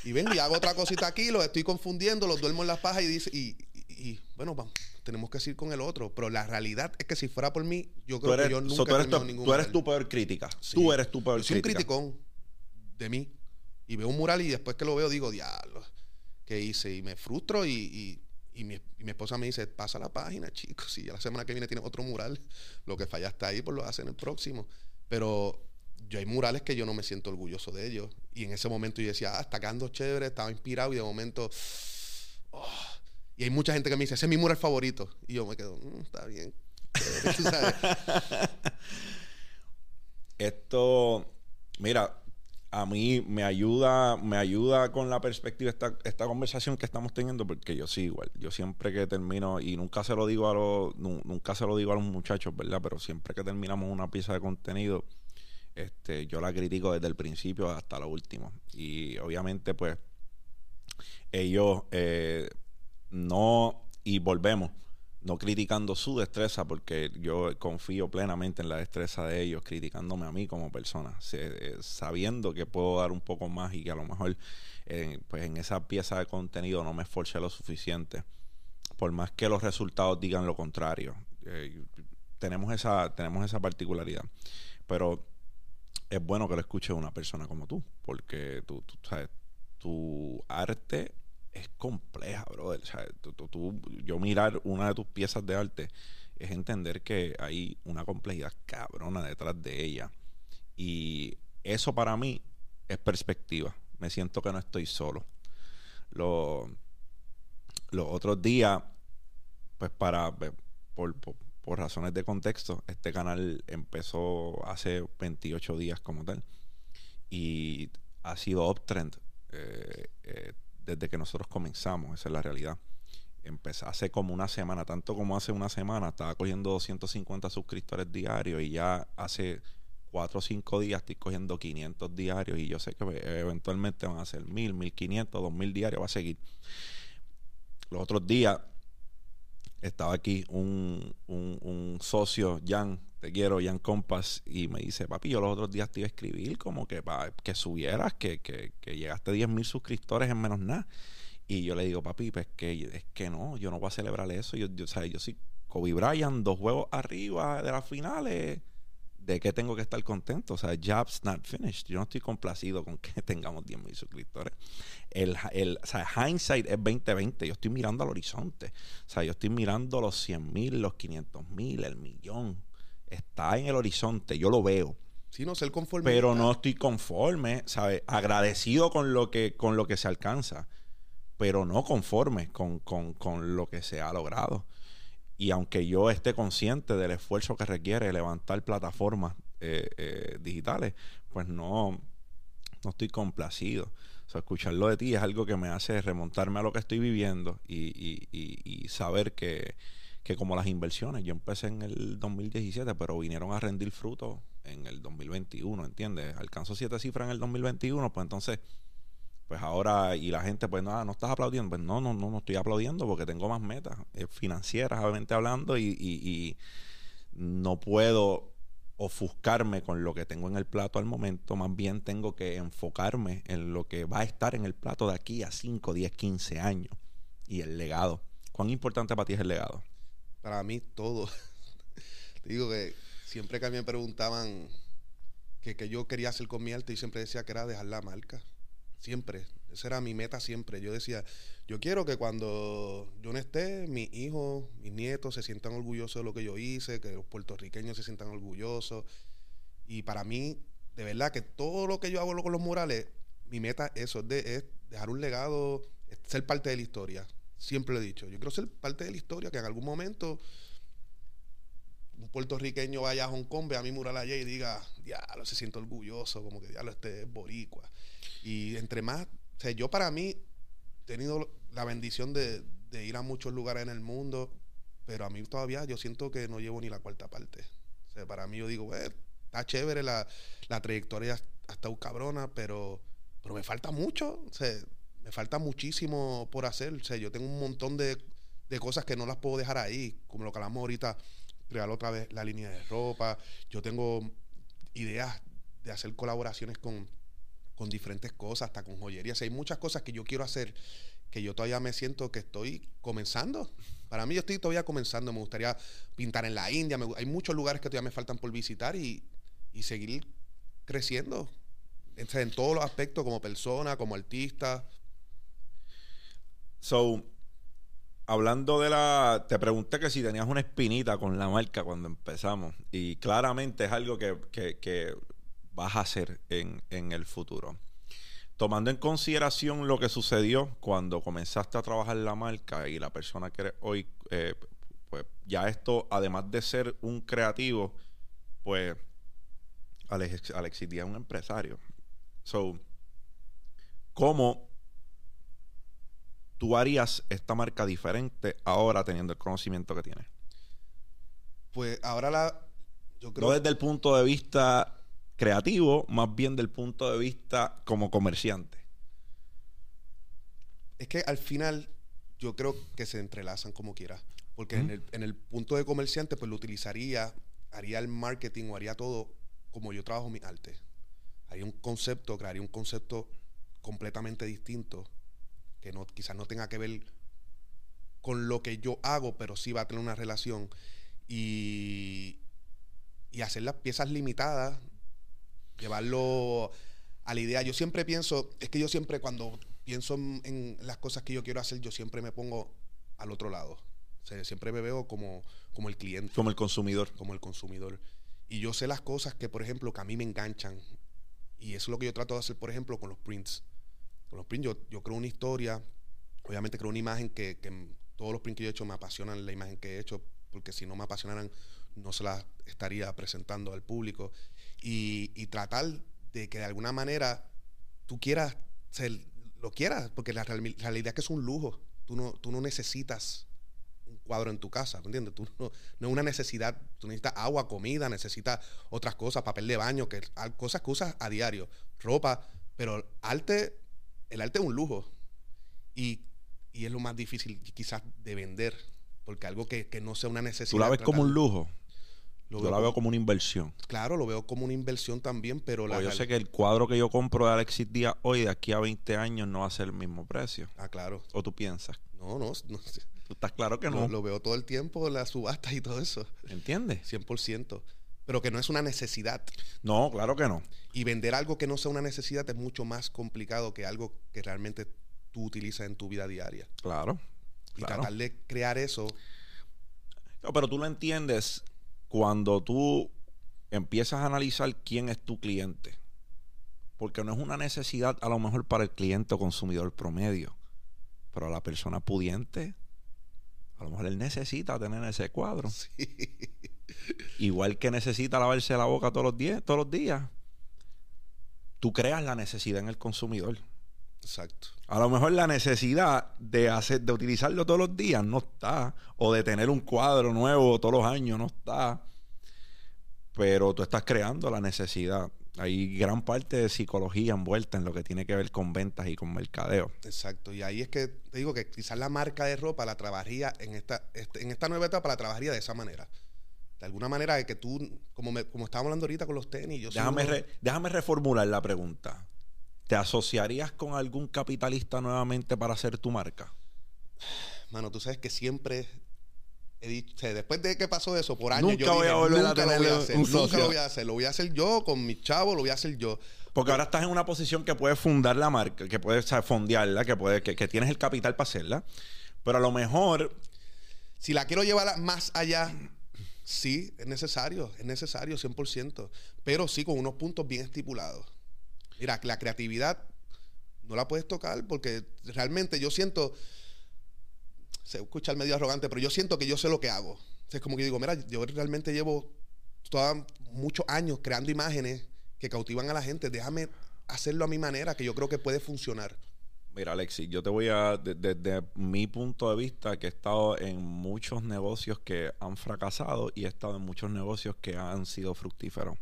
y vengo y hago otra cosita aquí, los estoy confundiendo, los duermo en las pajas y dice, y, bueno, vamos, tenemos que ir con el otro. Pero la realidad es que si fuera por mí, yo creo que yo nunca tú eres, tu, ningún Tú eres tu peor crítica. Tú eres tu peor yo soy un criticón de mí. Y veo un mural y después que lo veo digo, diablo, ¿qué hice? Y me frustro y, y, mi, esposa me dice, pasa la página, chicos. Si ya la semana que viene tiene otro mural, lo que fallaste ahí, pues lo hacen el próximo. Pero yo hay murales que yo no me siento orgulloso de ellos. Y en ese momento yo decía, ah, está quedando chévere, estaba inspirado y de momento... Oh". Y hay mucha gente que me dice, ese es mi mural favorito. Y yo me quedo, mm, está bien. (laughs) Esto, mira, a mí me ayuda, me ayuda con la perspectiva esta, esta conversación que estamos teniendo, porque yo sí, igual, yo siempre que termino, y nunca se lo digo a los, nunca se lo digo a los muchachos, ¿verdad? Pero siempre que terminamos una pieza de contenido, este, yo la critico desde el principio hasta lo último. Y obviamente, pues, ellos eh, no, y volvemos, no criticando su destreza, porque yo confío plenamente en la destreza de ellos, criticándome a mí como persona, eh, sabiendo que puedo dar un poco más y que a lo mejor eh, pues en esa pieza de contenido no me esforce lo suficiente, por más que los resultados digan lo contrario. tenemos, esa, tenemos esa particularidad. Pero es bueno que lo escuche una persona como tú, porque tú, sabes, tu arte es compleja, brother. Tú, yo mirar una de tus piezas de arte es entender que hay una complejidad cabrona detrás de ella. Y eso para mí es perspectiva. Me siento que no estoy solo. Los, los otros días, pues para, por, por por razones de contexto, este canal empezó hace 28 días como tal y ha sido uptrend eh, eh, desde que nosotros comenzamos, esa es la realidad. Empezó hace como una semana, tanto como hace una semana, estaba cogiendo 250 suscriptores diarios y ya hace 4 o 5 días estoy cogiendo 500 diarios y yo sé que eventualmente van a ser 1000, 1500, 2000 diarios, va a seguir. Los otros días estaba aquí un, un, socio, Jan, te quiero, Jan Compass, y me dice, papi, yo los otros días te iba a escribir como que para que subieras, que, que, que llegaste a 10 mil suscriptores en menos nada. Y yo le digo, papi, pues que es que no, yo no voy a celebrar eso. Yo, yo, o yo soy Kobe Bryant, dos juegos arriba de las finales. ¿De qué tengo que estar contento? O sea, job's not finished. Yo no estoy complacido con que (laughs) tengamos 10 mil suscriptores. El, el, o sea, hindsight es 2020. Yo estoy mirando al horizonte. O sea, yo estoy mirando los 100 mil, los 500 mil, el millón. Está en el horizonte. Yo lo veo. Sí, no ser conforme. Pero no estoy conforme, ¿sabes? Agradecido con lo que, con lo que se alcanza pero no conforme con, lo que se ha logrado. Y aunque yo esté consciente del esfuerzo que requiere levantar plataformas eh, eh, digitales, pues no, no estoy complacido. O sea, escucharlo de ti es algo que me hace remontarme a lo que estoy viviendo y, saber que, que, como las inversiones, yo empecé en el 2017, pero vinieron a rendir frutos en el 2021, ¿entiendes? Alcanzó siete cifras en el 2021, pues entonces pues ahora, y la gente, pues nada, no estás aplaudiendo. Pues no, no, no, no estoy aplaudiendo porque tengo más metas eh, financieras, obviamente hablando, y, y, no puedo ofuscarme con lo que tengo en el plato al momento. Más bien tengo que enfocarme en lo que va a estar en el plato de aquí a 5, 10, 15 años. Y el legado. ¿Cuán importante para ti es el legado? Para mí, todo. (laughs) Digo que siempre que a mí me preguntaban qué que yo quería hacer con mi arte, y siempre decía que era dejar la marca. Siempre. Esa era mi meta siempre. Yo decía, yo quiero que cuando yo no esté, mis hijos, mis nietos se sientan orgullosos de lo que yo hice, que los puertorriqueños se sientan orgullosos. Y para mí, de verdad, que todo lo que yo hago con los murales, mi meta eso, es, de, es dejar un legado, ser parte de la historia. Siempre lo he dicho. Yo quiero ser parte de la historia, que en algún momento un puertorriqueño vaya a Hong Kong, vea mi mural allá y diga, diablo, se siente orgulloso, como que diablo, este es boricua. Y entre más, o sea, yo para mí he tenido la bendición de, ir a muchos lugares en el mundo, pero a mí todavía yo siento que no llevo ni la cuarta parte. O para mí yo digo, eh, está chévere la, trayectoria hasta un cabrona, pero, pero me falta mucho, o me falta muchísimo por hacer. O yo tengo un montón de, de cosas que no las puedo dejar ahí, como lo que hablamos ahorita, crear otra vez la línea de ropa. Yo tengo ideas de hacer colaboraciones con con diferentes cosas, hasta con joyerías. hay muchas cosas que yo quiero hacer que yo todavía me siento que estoy comenzando. Para mí yo estoy todavía comenzando. Me gustaría pintar en la India. hay muchos lugares que todavía me faltan por visitar y, seguir creciendo en, todos los aspectos, como persona, como artista. So, hablando de la. Te pregunté que si tenías una espinita con la marca cuando empezamos. Y claramente es algo que, que vas a hacer en, el futuro. Tomando en consideración lo que sucedió cuando comenzaste a trabajar en la marca y la persona que eres hoy, eh, pues ya esto, además de ser un creativo, pues Alex, Alexis Díaz es un empresario. So, ¿cómo tú harías esta marca diferente ahora teniendo el conocimiento que tienes? Pues ahora la. Yo creo. No desde el punto de vista creativo, más bien del punto de vista como comerciante. Es que al final yo creo que se entrelazan como quiera. Porque en, el, en, el, punto de comerciante, pues lo utilizaría, haría el marketing o haría todo como yo trabajo mi arte. Haría un concepto, crearía un concepto completamente distinto, que no, quizás no tenga que ver con lo que yo hago, pero sí va a tener una relación. Y, y hacer las piezas limitadas llevarlo a la idea. Yo siempre pienso, es que yo siempre cuando pienso en, las cosas que yo quiero hacer, yo siempre me pongo al otro lado. O sea, siempre me veo como, como el cliente. Como el consumidor. Como el consumidor. Y yo sé las cosas que, por ejemplo, que a mí me enganchan. Y eso es lo que yo trato de hacer, por ejemplo, con los prints. Con los prints yo, creo una historia, obviamente creo una imagen que, que todos los prints que yo he hecho me apasionan la imagen que he hecho, porque si no me apasionaran no se la estaría presentando al público y, tratar de que de alguna manera tú quieras, ser, lo quieras, porque la realidad es que es un lujo. Tú no, tú no necesitas un cuadro en tu casa, ¿me entiendes? Tú no, no, es una necesidad, tú necesitas agua, comida, necesitas otras cosas, papel de baño, que cosas que usas a diario, ropa, pero arte, el arte es un lujo y, y es lo más difícil quizás de vender Porque algo que, que no sea una necesidad. ¿Tú la ves como un lujo? lo Yo la veo como una inversión. Claro, lo veo como una inversión también, pero la Porque yo sé que el cuadro que yo compro de Alexis Díaz hoy, de aquí a 20 años, no va a ser el mismo precio. Ah, claro. ¿O tú piensas? No, no, no. ¿Tú estás claro que Lo, no? lo veo todo el tiempo, las subastas y todo eso. ¿Entiendes? 100%. Pero que no es una necesidad. No, claro que no. Y vender algo que no sea una necesidad es mucho más complicado que algo que realmente tú utilizas en tu vida diaria. Claro. Y Claro. tratar de crear eso, No, pero tú lo entiendes cuando tú empiezas a analizar quién es tu cliente. Porque no es una necesidad a lo mejor para el cliente o consumidor promedio. Pero a la persona pudiente, a lo mejor él necesita tener ese cuadro. (laughs) Igual que necesita lavarse la boca todos los días, todos los días. Tú creas la necesidad en el consumidor. exacto. A lo mejor la necesidad de hacer, de utilizarlo todos los días no está. O de tener un cuadro nuevo todos los años no está. Pero tú estás creando la necesidad. Hay gran parte de psicología envuelta en lo que tiene que ver con ventas y con mercadeo. Exacto. Y ahí es que te digo que quizás la marca de ropa la trabajaría en esta, este- en esta nueva etapa, la trabajaría de esa manera. De alguna manera que tú, como, me- como estábamos hablando ahorita con los tenis, yo Déjame, uno- re- déjame reformular la pregunta. ¿Te asociarías con algún capitalista nuevamente para hacer tu marca? Mano, tú sabes que siempre he dicho, después de que pasó eso, por años Nunca yo voy dije, a volver a nunca lo voy a hacer, un nunca socio". lo voy a hacer, lo voy a hacer yo con mis chavos, lo voy a hacer yo. Porque ahora estás en una posición que puedes fundar la marca, que puedes o sea, fondearla, que, puedes, que, que tienes el capital para hacerla. Pero a lo mejor Si la quiero llevar más allá, sí, es necesario, es necesario 100%, pero sí con unos puntos bien estipulados. Mira, la creatividad no la puedes tocar porque realmente yo siento, se escucha medio arrogante, pero yo siento que yo sé lo que hago. Es como que digo, mira, yo realmente llevo toda- muchos años creando imágenes que cautivan a la gente, déjame hacerlo a mi manera, que yo creo que puede funcionar. Mira, Alexis, yo te voy a, de- desde mi punto de vista, que he estado en muchos negocios que han fracasado y he estado en muchos negocios que han sido fructíferos.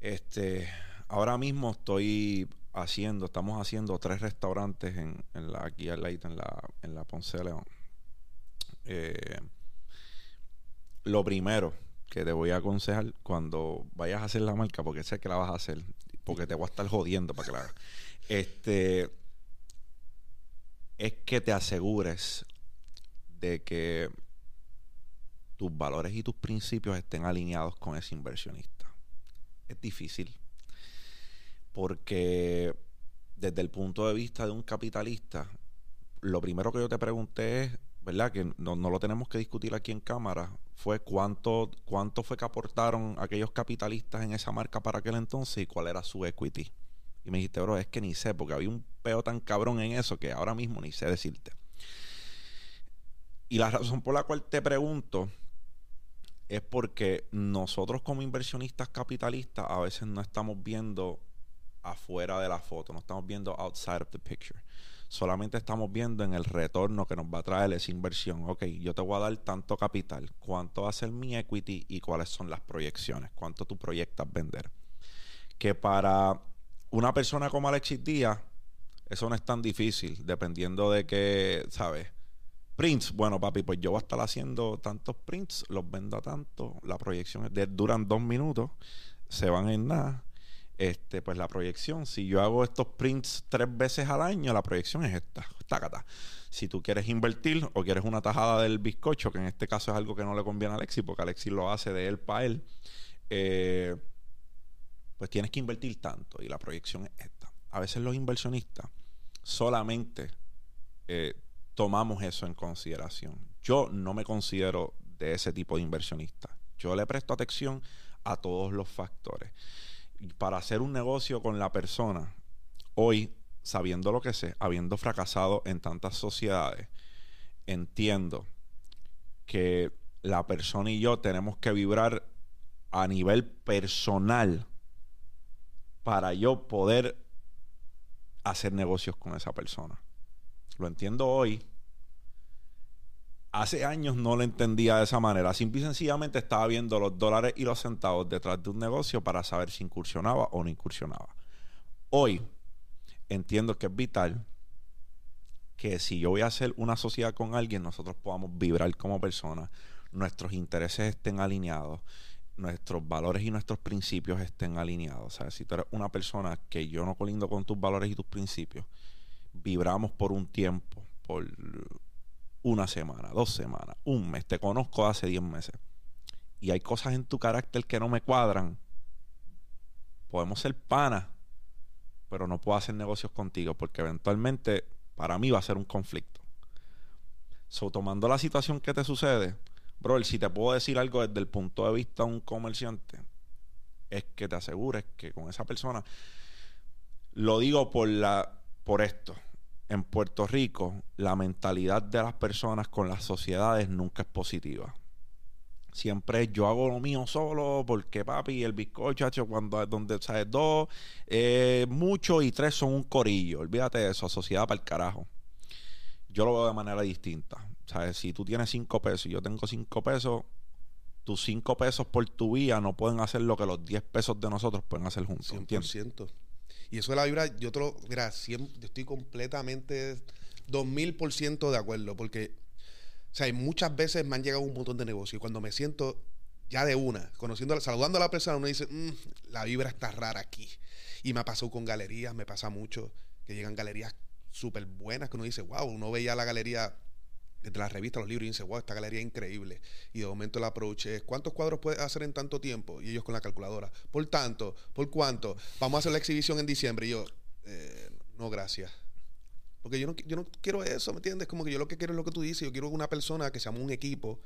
Este, ahora mismo estoy haciendo, estamos haciendo tres restaurantes en, en la, aquí al en la, en la Ponce de León. Eh, lo primero que te voy a aconsejar cuando vayas a hacer la marca, porque sé que la vas a hacer, porque te voy a estar jodiendo para que la hagas. Este es que te asegures de que tus valores y tus principios estén alineados con ese inversionista. Es difícil. Porque desde el punto de vista de un capitalista, lo primero que yo te pregunté es, ¿verdad? Que no, no lo tenemos que discutir aquí en cámara, fue cuánto, cuánto fue que aportaron aquellos capitalistas en esa marca para aquel entonces y cuál era su equity. Y me dijiste, bro, es que ni sé, porque había un peo tan cabrón en eso que ahora mismo ni sé decirte. Y la razón por la cual te pregunto es porque nosotros como inversionistas capitalistas a veces no estamos viendo afuera de la foto, no estamos viendo outside of the picture. Solamente estamos viendo en el retorno que nos va a traer esa inversión. Ok, yo te voy a dar tanto capital, cuánto va a ser mi equity y cuáles son las proyecciones, cuánto tú proyectas vender. Que para una persona como Alexis Díaz, eso no es tan difícil, dependiendo de que, ¿sabes? Prints, bueno, papi, pues yo voy a estar haciendo tantos prints, los vendo a tanto, la proyección de- duran dos minutos, se van en nada. Este, pues la proyección, si yo hago estos prints tres veces al año, la proyección es esta, tácata. Si tú quieres invertir o quieres una tajada del bizcocho, que en este caso es algo que no le conviene a Alexis, porque Alexis lo hace de él para él, eh, pues tienes que invertir tanto y la proyección es esta. A veces los inversionistas solamente eh, tomamos eso en consideración. Yo no me considero de ese tipo de inversionista. Yo le presto atención a todos los factores. Y para hacer un negocio con la persona, hoy, sabiendo lo que sé, habiendo fracasado en tantas sociedades, entiendo que la persona y yo tenemos que vibrar a nivel personal para yo poder hacer negocios con esa persona. Lo entiendo hoy. Hace años no lo entendía de esa manera. Simple y sencillamente estaba viendo los dólares y los centavos detrás de un negocio para saber si incursionaba o no incursionaba. Hoy entiendo que es vital que si yo voy a hacer una sociedad con alguien, nosotros podamos vibrar como personas, nuestros intereses estén alineados, nuestros valores y nuestros principios estén alineados. O si tú eres una persona que yo no colindo con tus valores y tus principios, vibramos por un tiempo, por una semana, dos semanas, un mes, te conozco hace diez meses, y hay cosas en tu carácter que no me cuadran, podemos ser panas, pero no puedo hacer negocios contigo porque eventualmente para mí va a ser un conflicto. So, tomando la situación que te sucede, bro, si te puedo decir algo desde el punto de vista de un comerciante, es que te asegures que con esa persona, lo digo por, la, por esto, en Puerto Rico la mentalidad de las personas con las sociedades nunca es positiva. Siempre yo hago lo mío solo porque papi, el bizcocho, cuando donde sabes dos, eh, mucho y tres son un corillo. Olvídate de eso, sociedad para el carajo. Yo lo veo de manera distinta. Si tú tienes cinco pesos y yo tengo cinco pesos, tus cinco pesos por tu vía no pueden hacer lo que los diez pesos de nosotros pueden hacer juntos. 100%. Y eso de la vibra, yo te lo, mira, siempre, yo estoy completamente 2000% de acuerdo, porque, o sea, muchas veces me han llegado un montón de negocios y cuando me siento ya de una, conociendo, saludando a la persona, uno dice, mm, la vibra está rara aquí. Y me ha pasado con galerías, me pasa mucho, que llegan galerías súper buenas, que uno dice, wow, uno veía la galería desde la revista, los libros, y dice, wow, esta galería es increíble. Y de momento el approach es, ¿cuántos cuadros puedes hacer en tanto tiempo? Y ellos con la calculadora, por tanto, por cuánto, vamos a hacer la exhibición en diciembre. Y yo, eh, no, gracias. Porque yo no, yo no quiero eso, ¿me entiendes? Como que yo lo que quiero es lo que tú dices, yo quiero una persona que seamos un equipo,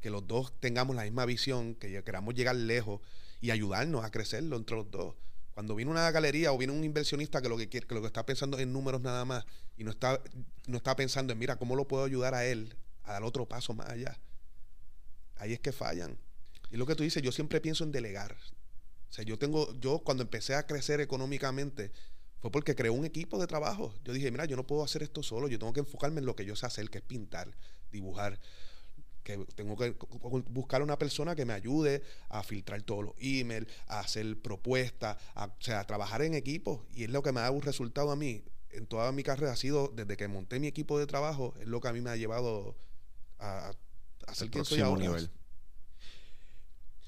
que los dos tengamos la misma visión, que queramos llegar lejos y ayudarnos a crecerlo entre los dos. Cuando viene una galería o viene un inversionista que lo que quiere, que lo que está pensando es en números nada más y no está, no está pensando en, mira, ¿cómo lo puedo ayudar a él a dar otro paso más allá? Ahí es que fallan. Y lo que tú dices, yo siempre pienso en delegar. O sea, yo tengo, yo cuando empecé a crecer económicamente, fue porque creé un equipo de trabajo. Yo dije, mira, yo no puedo hacer esto solo, yo tengo que enfocarme en lo que yo sé hacer, que es pintar, dibujar que tengo que buscar una persona que me ayude a filtrar todos los emails, a hacer propuestas, a, o sea, a trabajar en equipo. Y es lo que me ha dado un resultado a mí. En toda mi carrera ha sido, desde que monté mi equipo de trabajo, es lo que a mí me ha llevado a, a ser quien soy ahora. Nivel.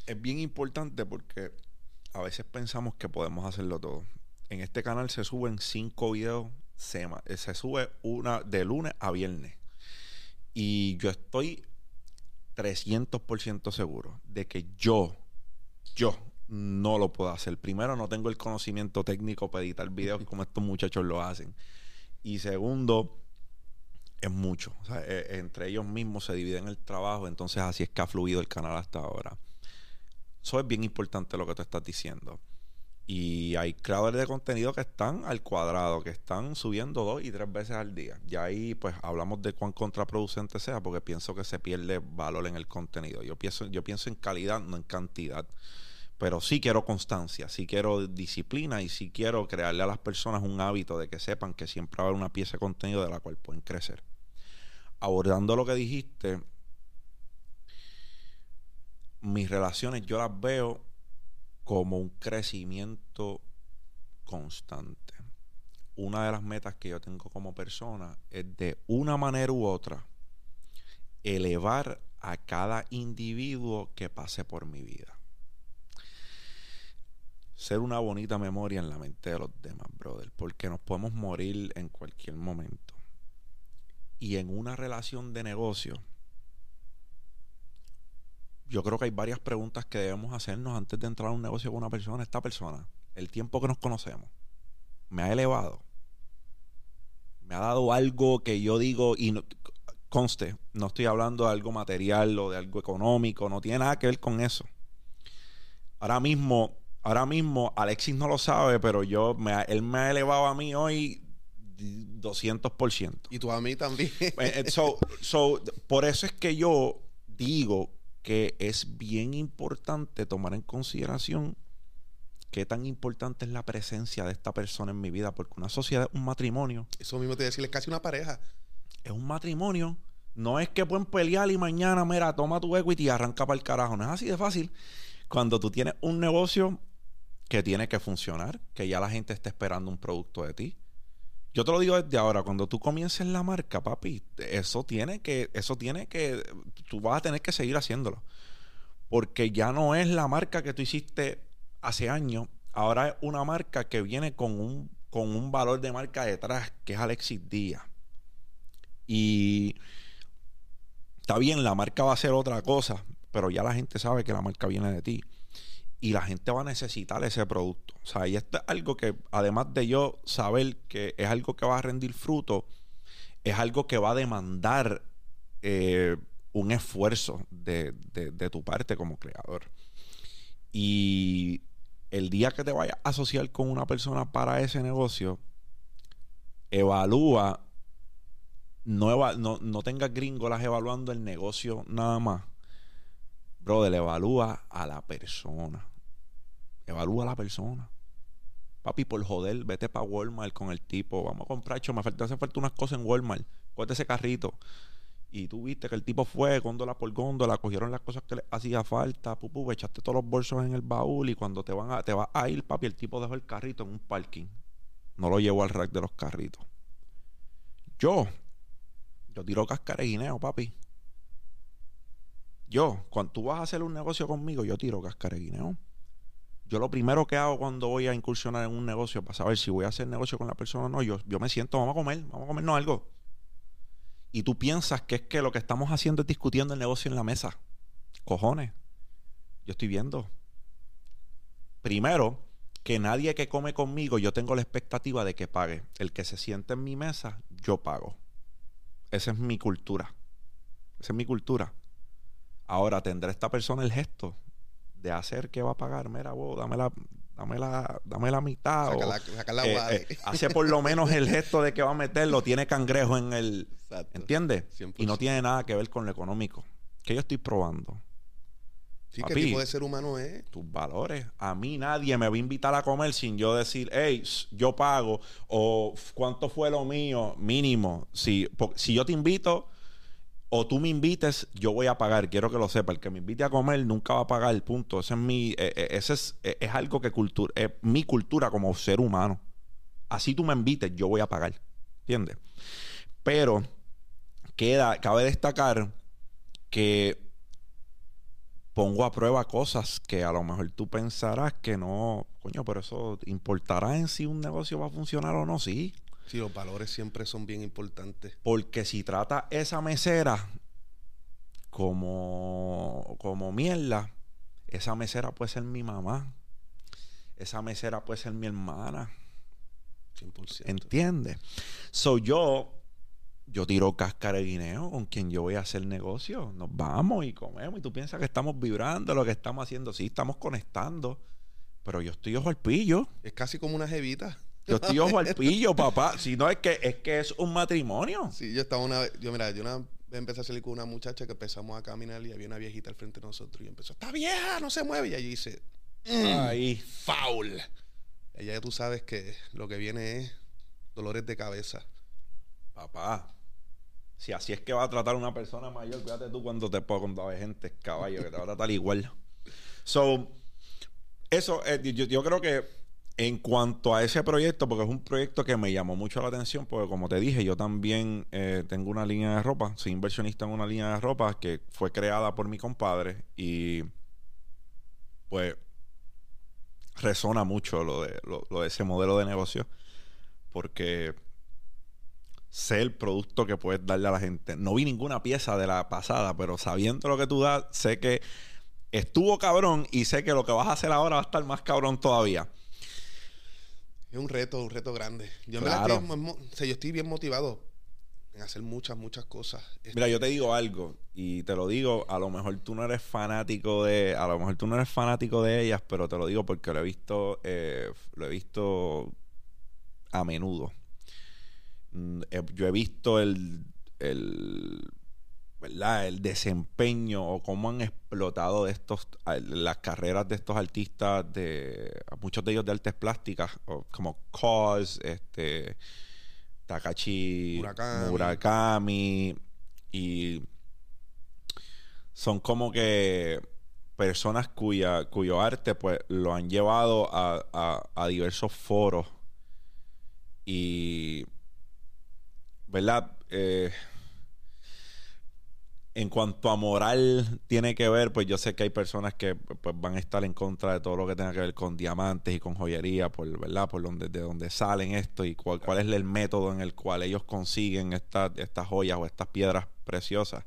Es bien importante porque a veces pensamos que podemos hacerlo todo. En este canal se suben cinco videos, se, se sube una de lunes a viernes. Y yo estoy 300% seguro de que yo, yo no lo puedo hacer. Primero, no tengo el conocimiento técnico para editar videos como estos muchachos lo hacen. Y segundo, es mucho. E, entre ellos mismos se dividen el trabajo, entonces así es que ha fluido el canal hasta ahora. Eso es bien importante lo que tú estás diciendo. Y hay creadores de contenido que están al cuadrado, que están subiendo dos y tres veces al día. Y ahí pues hablamos de cuán contraproducente sea, porque pienso que se pierde valor en el contenido. Yo pienso, yo pienso en calidad, no en cantidad. Pero sí quiero constancia, sí quiero disciplina y sí quiero crearle a las personas un hábito de que sepan que siempre va a haber una pieza de contenido de la cual pueden crecer. Abordando lo que dijiste, mis relaciones yo las veo como un crecimiento constante. Una de las metas que yo tengo como persona es de una manera u otra elevar a cada individuo que pase por mi vida. Ser una bonita memoria en la mente de los demás, brother, porque nos podemos morir en cualquier momento. Y en una relación de negocio, yo creo que hay varias preguntas que debemos hacernos antes de entrar a un negocio con una persona. Esta persona, el tiempo que nos conocemos, me ha elevado. Me ha dado algo que yo digo, y conste, no estoy hablando de algo material o de algo económico, no tiene nada que ver con eso. Ahora mismo, ahora mismo, Alexis no lo sabe, pero yo, me, él me ha elevado a mí hoy 200%. Y tú a mí también. Eh, eh, por eso es que yo digo que es bien importante tomar en consideración qué tan importante es la presencia de esta persona en mi vida, porque una sociedad es un matrimonio. Eso mismo te decía, es casi una pareja. Es un matrimonio. No es que pueden pelear y mañana, mira, toma tu equity y arranca para el carajo. No es así de fácil. Cuando tú tienes un negocio que tiene que funcionar, que ya la gente está esperando un producto de ti. Yo te lo digo desde ahora, cuando tú comiences la marca, papi, eso tiene que, eso tiene que, tú vas a tener que seguir haciéndolo. Porque ya no es la marca que tú hiciste hace años, ahora es una marca que viene con un, con un valor de marca detrás, que es Alexis Díaz. Y está bien, la marca va a ser otra cosa, pero ya la gente sabe que la marca viene de ti. Y la gente va a necesitar ese producto. O sea, y esto es algo que, además de yo saber que es algo que va a rendir fruto, es algo que va a demandar eh, un esfuerzo de, de tu parte como creador. Y el día que te vayas a asociar con una persona para ese negocio, evalúa, no, no, no tengas gringolas evaluando el negocio nada más. Brother, evalúa a la persona. Evalúa a la persona. Papi, por joder, vete para Walmart con el tipo. Vamos a comprar, hecho, me falta, falta unas cosas en Walmart. Cuéntate ese carrito. Y tú viste que el tipo fue góndola por góndola, cogieron las cosas que le hacía falta, pupu, echaste todos los bolsos en el baúl y cuando te van a, te vas a ir, papi, el tipo dejó el carrito en un parking. No lo llevó al rack de los carritos. Yo, yo tiro cascareguineo, papi. Yo, cuando tú vas a hacer un negocio conmigo, yo tiro cascareguineo. Yo lo primero que hago cuando voy a incursionar en un negocio para saber si voy a hacer negocio con la persona o no, yo, yo me siento, vamos a comer, vamos a comernos algo y tú piensas que es que lo que estamos haciendo es discutiendo el negocio en la mesa. Cojones. Yo estoy viendo. Primero, que nadie que come conmigo, yo tengo la expectativa de que pague. El que se siente en mi mesa, yo pago. Esa es mi cultura. Esa es mi cultura. Ahora, ¿tendrá esta persona el gesto de hacer que va a pagar? Mira, vos, dame la, dame la, dame la mitad. Eh, eh, hace por lo menos el gesto de que va a meterlo, tiene cangrejo en el... ¿Entiendes? Y no tiene nada que ver con lo económico. Que yo estoy probando. Sí, ¿qué tipo de ser humano es? Tus valores. A mí nadie me va a invitar a comer sin yo decir, hey, yo pago, o cuánto fue lo mío, mínimo. Si, si yo te invito, o tú me invites, yo voy a pagar. Quiero que lo sepa. El que me invite a comer nunca va a pagar punto. Ese es mi, eh, eh, ese es, eh, es, algo que cultura, es mi cultura como ser humano. Así tú me invites, yo voy a pagar. ¿Entiendes? Pero queda, cabe destacar que pongo a prueba cosas que a lo mejor tú pensarás que no, coño, pero eso importará en si un negocio va a funcionar o no, sí. Sí, los valores siempre son bien importantes. Porque si trata esa mesera como, como mierda, esa mesera puede ser mi mamá. Esa mesera puede ser mi hermana. 100%. ¿Entiendes? Soy yo, yo tiro cáscara de guineo con quien yo voy a hacer negocio. Nos vamos y comemos. Y tú piensas que estamos vibrando lo que estamos haciendo. Sí, estamos conectando. Pero yo estoy ojo al pillo. Es casi como una jevita. Yo estoy ojo al pillo, papá. Si no es que es que es un matrimonio. Sí, yo estaba una vez, yo mira, yo una vez empecé a salir con una muchacha que empezamos a caminar y había una viejita al frente de nosotros y empezó, está vieja, no se mueve. Y allí dice, mm, ahí, foul. Ella ya tú sabes que lo que viene es dolores de cabeza. Papá, si así es que va a tratar una persona mayor, cuídate tú cuando te cuando hay gente, caballo, que te va a tratar igual. So, eso, eh, yo creo que en cuanto a ese proyecto, porque es un proyecto que me llamó mucho la atención, porque como te dije, yo también eh, tengo una línea de ropa, soy inversionista en una línea de ropa que fue creada por mi compadre y pues resona mucho lo de, lo, de ese modelo de negocio, porque sé el producto que puedes darle a la gente. No vi ninguna pieza de la pasada, pero sabiendo lo que tú das, sé que estuvo cabrón y sé que lo que vas a hacer ahora va a estar más cabrón todavía. Es un reto, un reto grande. Yo, estoy, yo estoy bien motivado en hacer muchas, muchas cosas. Mira, yo te digo algo y te lo digo, a lo mejor tú no eres fanático de, a lo mejor tú no eres fanático de ellas, pero te lo digo porque lo he visto, eh, lo he visto a menudo. Mm, eh, yo he visto el, el ¿verdad? El desempeño o cómo han explotado de estos las carreras de estos artistas de muchos de ellos de artes plásticas como Cause, este Takashi Murakami. y son como que personas cuya cuyo arte pues lo han llevado a, a diversos foros y ¿verdad? Eh, en cuanto a moral tiene que ver, pues yo sé que hay personas que pues, van a estar en contra de todo lo que tenga que ver con diamantes y con joyería, por, ¿verdad? Por donde, de dónde salen esto y cuál, cuál es el método en el cual ellos consiguen estas estas joyas o estas piedras preciosas.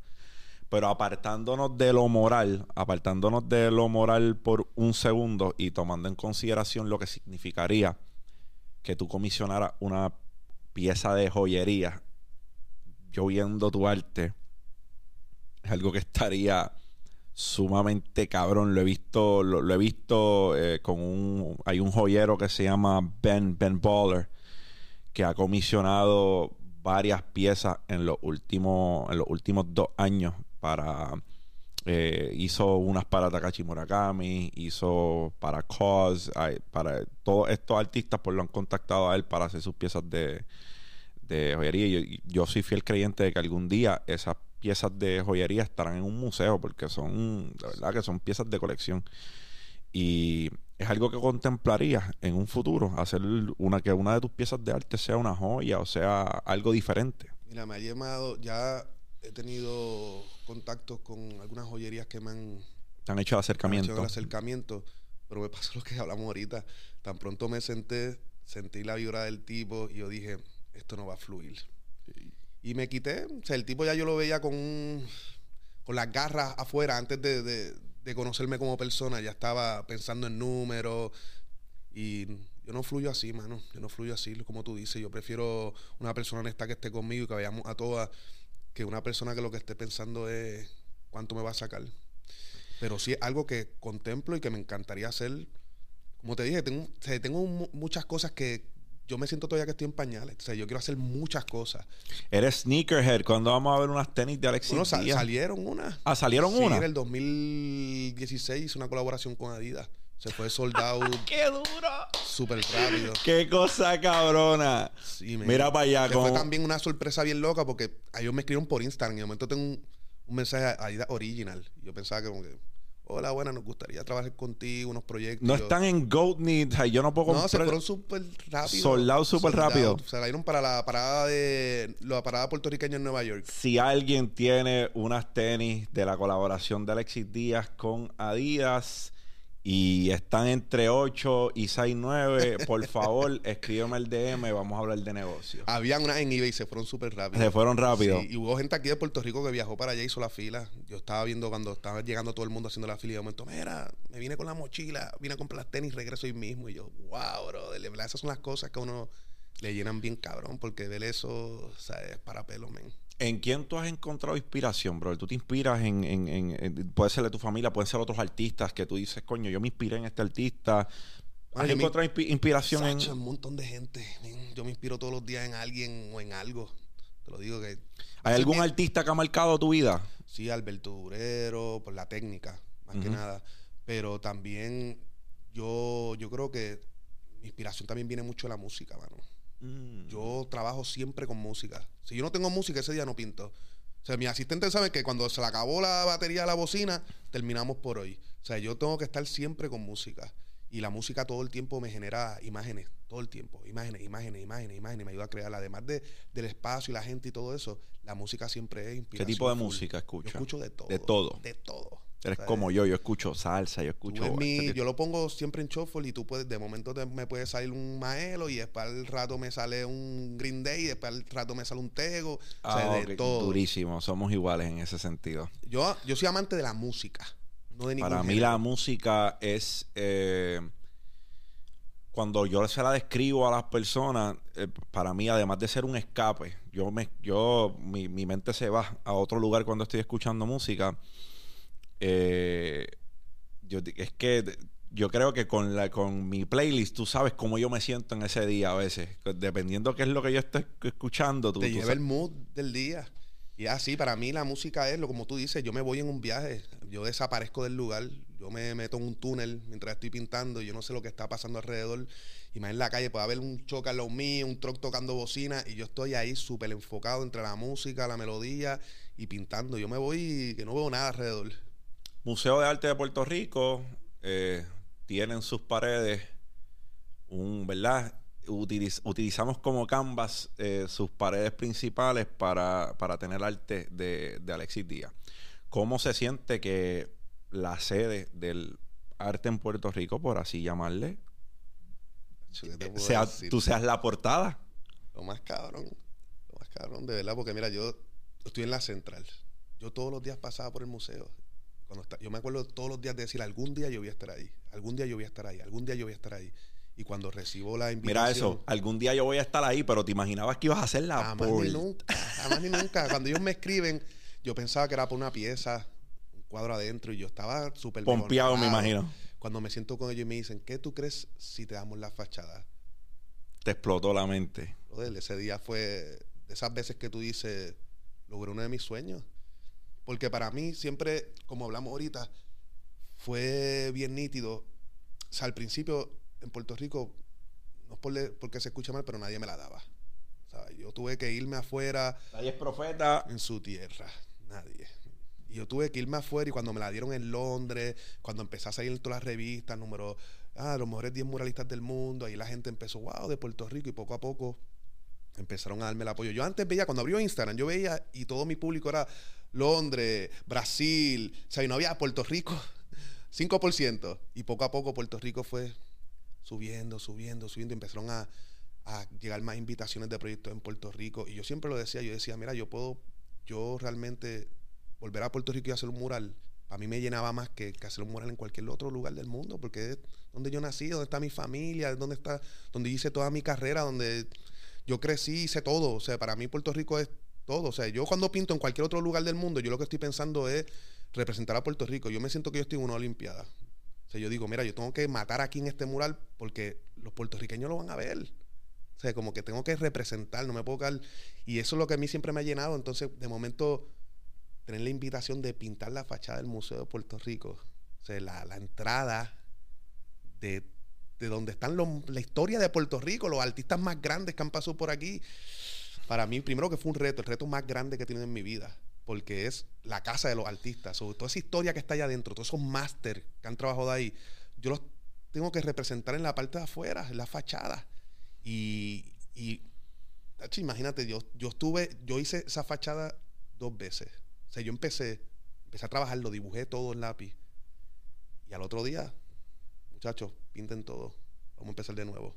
Pero apartándonos de lo moral, apartándonos de lo moral por un segundo y tomando en consideración lo que significaría que tú comisionaras una pieza de joyería, yo viendo tu arte, es algo que estaría sumamente cabrón. Lo he visto, lo, he visto eh, con un. Hay un joyero que se llama Ben, Ben Baller, que ha comisionado varias piezas en los últimos, en los últimos dos años para. Eh, hizo unas para Takashi Murakami, hizo para Cause, para todos estos artistas pues lo han contactado a él para hacer sus piezas de, de joyería. Yo, yo soy fiel creyente de que algún día esas piezas de joyería estarán en un museo porque son, de verdad que son piezas de colección. Y es algo que contemplarías en un futuro, hacer una que una de tus piezas de arte sea una joya o sea algo diferente. Mira, me ha llamado, ya he tenido contactos con algunas joyerías que me han, han hecho acercamiento. el acercamiento, pero me pasó lo que hablamos ahorita. Tan pronto me senté, sentí la vibra del tipo y yo dije, esto no va a fluir. Y me quité. O sea, el tipo ya yo lo veía con, con las garras afuera antes de, de, conocerme como persona. Ya estaba pensando en números. Y yo no fluyo así, mano. Yo no fluyo así, como tú dices. Yo prefiero una persona honesta que esté conmigo y que vayamos a todas, que una persona que lo que esté pensando es cuánto me va a sacar. Pero sí es algo que contemplo y que me encantaría hacer. Como te dije, tengo, tengo muchas cosas que, yo me siento todavía que estoy en pañales. O sea, yo quiero hacer muchas cosas. Eres sneakerhead. ¿Cuándo vamos a ver unas tenis de Alexis bueno, salieron unas. Ah, ¿salieron una? en el 2016 hice una colaboración con Adidas. Se fue soldado. (laughs) ¡Qué duro! Súper rápido. ¡Qué cosa cabrona! Mira para allá. Fue también una sorpresa bien loca porque ellos me escribieron por Instagram y de momento tengo un, un mensaje Adidas original. Yo pensaba que como que hola, buena, nos gustaría trabajar contigo, unos proyectos. No están en Goatney, o sea, yo no puedo comprar. No, se fueron súper rápido. Soldados súper rápido. Se la dieron para la parada de la parada puertorriqueña en Nueva York. Si alguien tiene unas tenis de la colaboración de Alexis Díaz con Adidas y están entre 8 y 6, 9, por favor, (laughs) escríbeme el DM, vamos a hablar de negocio. Habían unas en eBay y se fueron súper rápido. Se fueron rápido. y hubo gente aquí de Puerto Rico que viajó para allá y hizo la fila. Yo estaba viendo cuando estaba llegando todo el mundo haciendo la fila y de momento, mira, me vine con la mochila, vine a comprar las tenis, regreso hoy mismo. Y yo, wow, bro, de verdad, esas son las cosas que a uno le llenan bien cabrón, porque ver eso, o sea, es para pelo, men. ¿En quién tú has encontrado inspiración, bro? Tú te inspiras en, en, en, puede ser de tu familia, pueden ser otros artistas que tú dices, coño, yo me inspiré en este artista. ¿Has encontrado inspiración en un montón de gente? Yo me inspiro todos los días en alguien o en algo. Te lo digo que ¿Hay algún artista que ha marcado tu vida? Sí, Alberto Durero, por la técnica, más que nada. Pero también yo, yo creo que mi inspiración también viene mucho de la música, mano. Mm. Yo trabajo siempre con música. Si yo no tengo música, ese día no pinto. O sea, mi asistente sabe que cuando se le acabó la batería de la bocina, terminamos por hoy. O sea, yo tengo que estar siempre con música. Y la música todo el tiempo me genera imágenes, todo el tiempo. Imágenes, imágenes, imágenes, imágenes. Me ayuda a crear. Además de, del espacio y la gente y todo eso, la música siempre es inspiración. ¿Qué tipo de música escuchas? escucho de todo. De todo. De todo. Eres como yo, yo escucho salsa, yo escucho. Este yo lo pongo siempre en shuffle y tú puedes, de momento me puede salir un Maelo y después al rato me sale un Green Day y después al rato me sale un Tego. o sea, ah, de todo. Durísimo, somos iguales en ese sentido. Yo, yo soy amante de la música, no de Para mí la música es. Eh, cuando yo se la describo a las personas, eh, para mí, además de ser un escape, yo me, yo, mi, mi mente se va a otro lugar cuando estoy escuchando música eh, yo, es que yo creo que con, la, con mi playlist tú sabes cómo yo me siento en ese día a veces. Dependiendo qué es lo que yo estoy escuchando. Tú, Te lleva el mood del día. Y así, para mí la música es lo como tú dices, yo me voy en un viaje, yo desaparezco del lugar, yo me meto en un túnel mientras estoy pintando, yo no sé lo que está pasando alrededor. Y más en la calle puede haber un choque al mío, un truck tocando bocina, y yo estoy ahí súper enfocado entre la música, la melodía y pintando. Yo me voy y que no veo nada alrededor. Museo de Arte de Puerto Rico eh, tiene en sus paredes un, ¿verdad? utiliz- utilizamos como canvas eh, sus paredes principales para, para tener arte de, de Alexis Díaz. ¿Cómo se siente que la sede del arte en Puerto Rico, por así llamarle, ¿Qué te eh, puedo sea, tú seas la portada? Lo más cabrón. Lo más cabrón, de verdad, porque mira, yo estoy en la central. Yo todos los días pasaba por el museo. Cuando está- yo me acuerdo todos los días de decir, algún día yo voy a estar ahí, algún día yo voy a estar ahí, algún día yo voy a estar ahí. Y cuando recibo la invitación... Mira eso, algún día yo voy a estar ahí, pero te imaginabas que ibas a hacer la Jamás ni nunca, jamás ni nunca. Cuando ellos me escriben, yo pensaba que era por una pieza, un cuadro adentro, y yo estaba súper pompeado, me imagino. Cuando me siento con ellos y me dicen, ¿qué tú crees si te damos la fachada? Te explotó la mente. Brother, ese día fue de esas veces que tú dices, logré uno de mis sueños. Porque para mí siempre, como hablamos ahorita, fue bien nítido. O sea, al principio en Puerto Rico, no es por le- porque se escucha mal, pero nadie me la daba. O sea, yo tuve que irme afuera Nadie es profeta. en su tierra. Nadie. Y yo tuve que irme afuera y cuando me la dieron en Londres, cuando empecé a salir en todas las revistas, número, ah, los mejores 10 muralistas del mundo, ahí la gente empezó, wow, de Puerto Rico y poco a poco empezaron a darme el apoyo. Yo antes veía, cuando abrió Instagram, yo veía y todo mi público era Londres, Brasil, o sea, y no había Puerto Rico, (laughs) 5%. Y poco a poco Puerto Rico fue subiendo, subiendo, subiendo, empezaron a, llegar más invitaciones de proyectos en Puerto Rico. Y yo siempre lo decía, yo decía, mira, yo puedo, yo realmente volver a Puerto Rico y hacer un mural, a mí me llenaba más que, hacer un mural en cualquier otro lugar del mundo, porque es donde yo nací, donde está mi familia, donde está, donde hice toda mi carrera, donde yo crecí, hice todo. O sea, para mí Puerto Rico es todo. O sea, yo cuando pinto en cualquier otro lugar del mundo, yo lo que estoy pensando es representar a Puerto Rico. Yo me siento que yo estoy en una Olimpiada. O sea, yo digo, mira, yo tengo que matar aquí en este mural porque los puertorriqueños lo van a ver. O sea, como que tengo que representar, no me puedo quedar. Y eso es lo que a mí siempre me ha llenado. Entonces, de momento, tener la invitación de pintar la fachada del Museo de Puerto Rico. O sea, la, la entrada de, de donde están la historia de Puerto Rico, los artistas más grandes que han pasado por aquí. Para mí, primero que fue un reto, el reto más grande que he tenido en mi vida. Porque es la casa de los artistas. Sobre toda esa historia que está allá adentro, todos esos máster que han trabajado ahí, yo los tengo que representar en la parte de afuera, en la fachada. Y, y tacho, imagínate, yo, yo estuve, yo hice esa fachada dos veces. O sea, yo empecé, empecé a trabajar, lo dibujé todo en lápiz. Y al otro día, muchachos, pinten todo. Vamos a empezar de nuevo.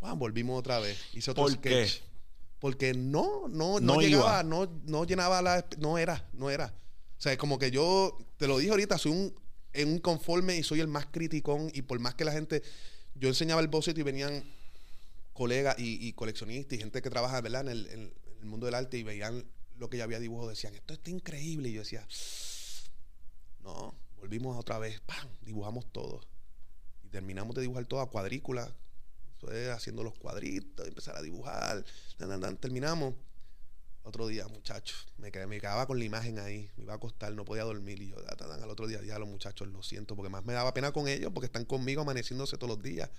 Wow, volvimos otra vez. Hice otro ¿Por qué? Porque no, no, no, No llegaba, no, no llenaba la, no era, no era. O sea, como que yo, te lo dije ahorita, soy un, en un conforme y soy el más criticón y por más que la gente, yo enseñaba el boceto y venían colegas y, y coleccionistas y gente que trabaja, ¿verdad? En el, en el mundo del arte y veían lo que yo había dibujado, decían, esto está increíble. Y yo decía, no, volvimos otra vez, ¡pam! Dibujamos todo. Y terminamos de dibujar todo a cuadrícula. Eso es haciendo los cuadritos, empezar a dibujar. Tan, tan. Terminamos. Otro día, muchachos, me, quedaba con la imagen ahí, me iba a acostar, no podía dormir. Y yo, tan, tan. al otro día, ya los muchachos, lo siento, porque más me daba pena con ellos, porque están conmigo amaneciéndose todos los días.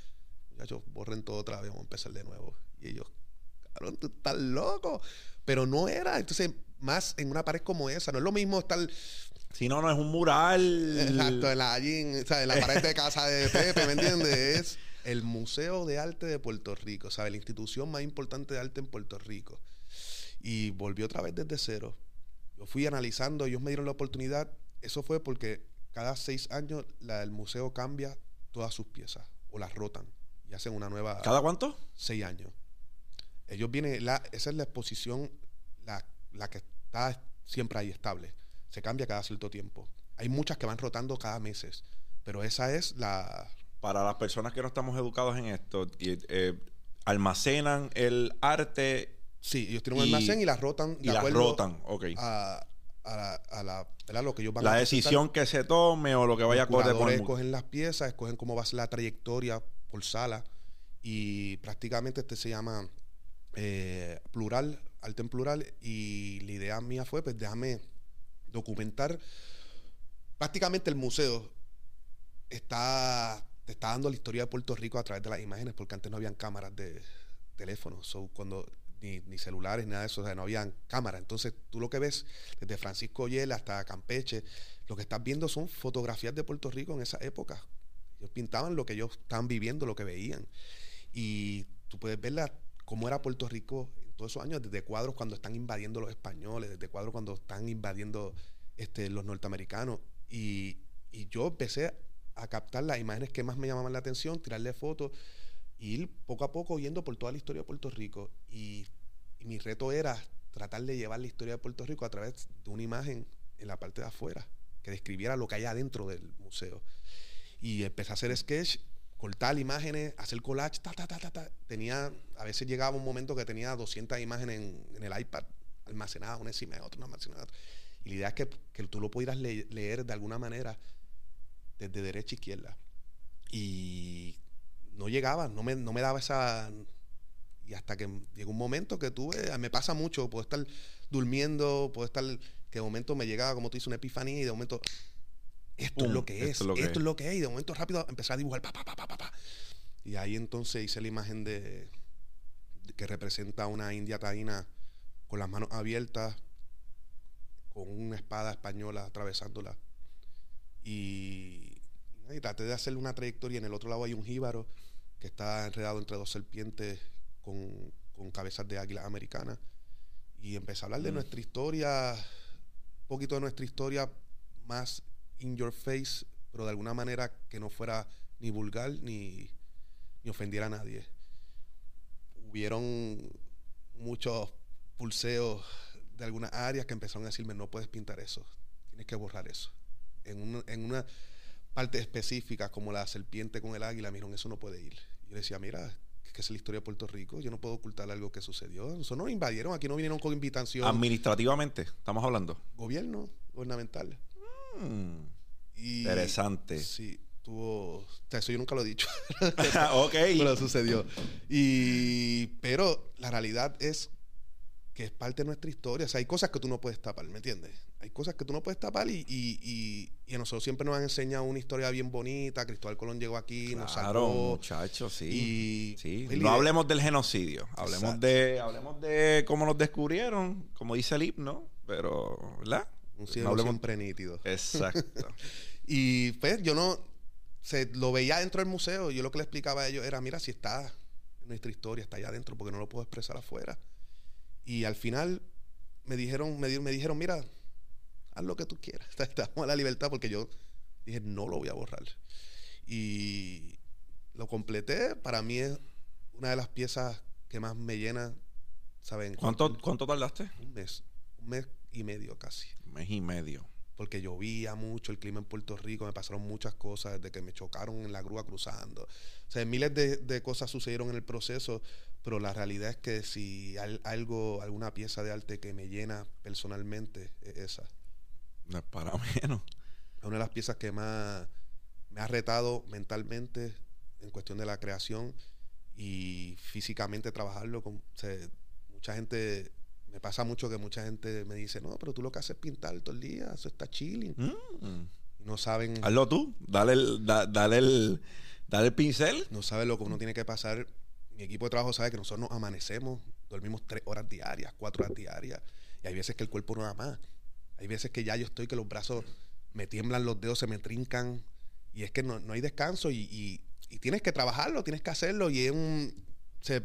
Muchachos, borren todo otra vez, vamos a empezar de nuevo. Y ellos, cabrón, tú estás loco. Pero no era. Entonces, más en una pared como esa, no es lo mismo estar Si no, no es un mural. (laughs) Exacto, en la, allí en, o sea, en la pared de casa de Pepe, ¿me entiendes? El Museo de Arte de Puerto Rico, ¿sabes? La institución más importante de arte en Puerto Rico. Y volvió otra vez desde cero. Yo fui analizando, ellos me dieron la oportunidad. Eso fue porque cada seis años la- el museo cambia todas sus piezas o las rotan y hacen una nueva ¿Cada cuánto? seis años. Ellos vienen, la, esa es la exposición, la, la que está siempre ahí estable. Se cambia cada cierto tiempo. Hay muchas que van rotando cada meses, pero esa es la... Para las personas que no estamos educados en esto, eh, almacenan el arte Sí, ellos tienen un Y- almacén y las rotan y las rotan. Ok. a, a la, a la- ¿verdad? lo que ellos van La a presentar. decisión que se tome o lo que vaya a correr con escogen las piezas, escogen cómo va a ser la trayectoria por sala y prácticamente este se llama eh, plural, arte en plural y la idea mía fue pues déjame documentar prácticamente el museo está te está dando la historia de Puerto Rico a través de las imágenes porque antes no habían cámaras de teléfono so, cuando ni, ni celulares ni nada de eso o sea no habían cámaras. Entonces tú lo que ves desde Francisco Yel hasta Campeche lo que estás viendo son fotografías de Puerto Rico en esa época. Ellos pintaban lo que ellos estaban viviendo lo que veían. Y tú puedes ver la- cómo era Puerto Rico en todos esos años, desde cuadros cuando están invadiendo los españoles, desde cuadros cuando están invadiendo este, los norteamericanos. Y, y yo empecé a captar las imágenes que más me llamaban la atención, tirarle fotos, e ir poco a poco yendo por toda la historia de Puerto Rico. Y, y mi reto era tratar de llevar la historia de Puerto Rico a través de una imagen en la parte de afuera, que describiera lo que hay adentro del museo. Y empecé a hacer sketch, cortar imágenes, hacer collage, ta, ta, ta, ta, ta. Tenía, a veces llegaba un momento que tenía 200 imágenes en, el iPad, almacenadas una encima de otra, una almacenadas. Y la idea es que, que tú lo pudieras le- leer de alguna manera desde derecha a izquierda. Y no llegaba, no me, no me daba esa... Y hasta que llegó un momento que tuve, me pasa mucho, puedo estar durmiendo, puedo estar, que de momento me llegaba, como tú dices, una epifanía y de momento, esto es lo que es, esto es lo que esto es. es lo que es, y de momento rápido empecé a dibujar, pa, pa, pa, pa, pa, pa. Y ahí entonces hice la imagen de, de- que representa a una india taína con las manos abiertas, con una espada española atravesándola. Y, y traté de hacerle una trayectoria. En el otro lado hay un jíbaro que está enredado entre dos serpientes con, con cabezas de águila americana. Y empecé a hablar de Mm. nuestra historia, un poquito de nuestra historia más in your face, pero de alguna manera que no fuera ni vulgar ni, ni ofendiera a nadie. Hubieron muchos pulseos de algunas áreas que empezaron a decirme, no puedes pintar eso, tienes que borrar eso. En una, en una parte específica como la serpiente con el águila, dijeron, eso no puede ir. Y yo decía, mira, que es la historia de Puerto Rico, yo no puedo ocultar algo que sucedió. Nosotros no invadieron, aquí no vinieron con invitación. Administrativamente, estamos hablando. Gobierno gubernamental. Mm, Y, Interesante. Sí, tuvo... o sea, eso yo nunca lo he dicho. (laughs) ok. (laughs) pero sucedió. Y, pero la realidad es que es parte de nuestra historia. O sea, hay cosas que tú no puedes tapar, ¿me entiendes? Hay cosas que tú no puedes tapar y, y, y, y a nosotros siempre nos han enseñado una historia bien bonita. Cristóbal Colón llegó aquí, nos Claro, salvó. muchachos, sí. Y, Sí, no hablemos del genocidio, hablemos Exacto. de, hablemos de cómo nos descubrieron, como dice el himno, pero, ¿verdad? Un No cielo hablemos- siempre nítido. Exacto. (laughs) Y pues yo no, se, lo veía dentro del museo. Yo lo que le explicaba a ellos era, mira, si está nuestra historia, está allá adentro, porque no lo puedo expresar afuera. Y al final me dijeron, me, di- me dijeron, mira, haz lo que tú quieras. (laughs) Estamos a la libertad porque yo dije, no lo voy a borrar. Y lo completé. Para mí es una de las piezas que más me llena, ¿saben? ¿Cuánto, ¿Cuánto tardaste? Un mes, un mes y medio casi Un mes y medio. porque llovía mucho el clima en Puerto Rico, me pasaron muchas cosas desde que me chocaron en la grúa cruzando. O sea, miles de, de cosas sucedieron en el proceso, pero la realidad es que si hay algo, alguna pieza de arte que me llena personalmente, es esa. No es para (laughs) menos. Es una de las piezas que más me ha retado mentalmente en cuestión de la creación y físicamente trabajarlo. Con, o sea, mucha gente, me pasa mucho que mucha gente me dice, no, pero tú lo que haces es pintar todo el día, eso está chilling. Mm. No saben... Hazlo tú, dale el, da- dale el, dale el pincel. no sabe lo que uno tiene que pasar. Mi equipo de trabajo sabe que nosotros nos amanecemos, dormimos tres horas diarias, cuatro horas diarias, y hay veces que el cuerpo no da más. Hay veces que ya yo estoy que los brazos me tiemblan, los dedos se me trincan, y es que no, no hay descanso, y, y- tienes que trabajarlo, tienes que hacerlo, y es un. se-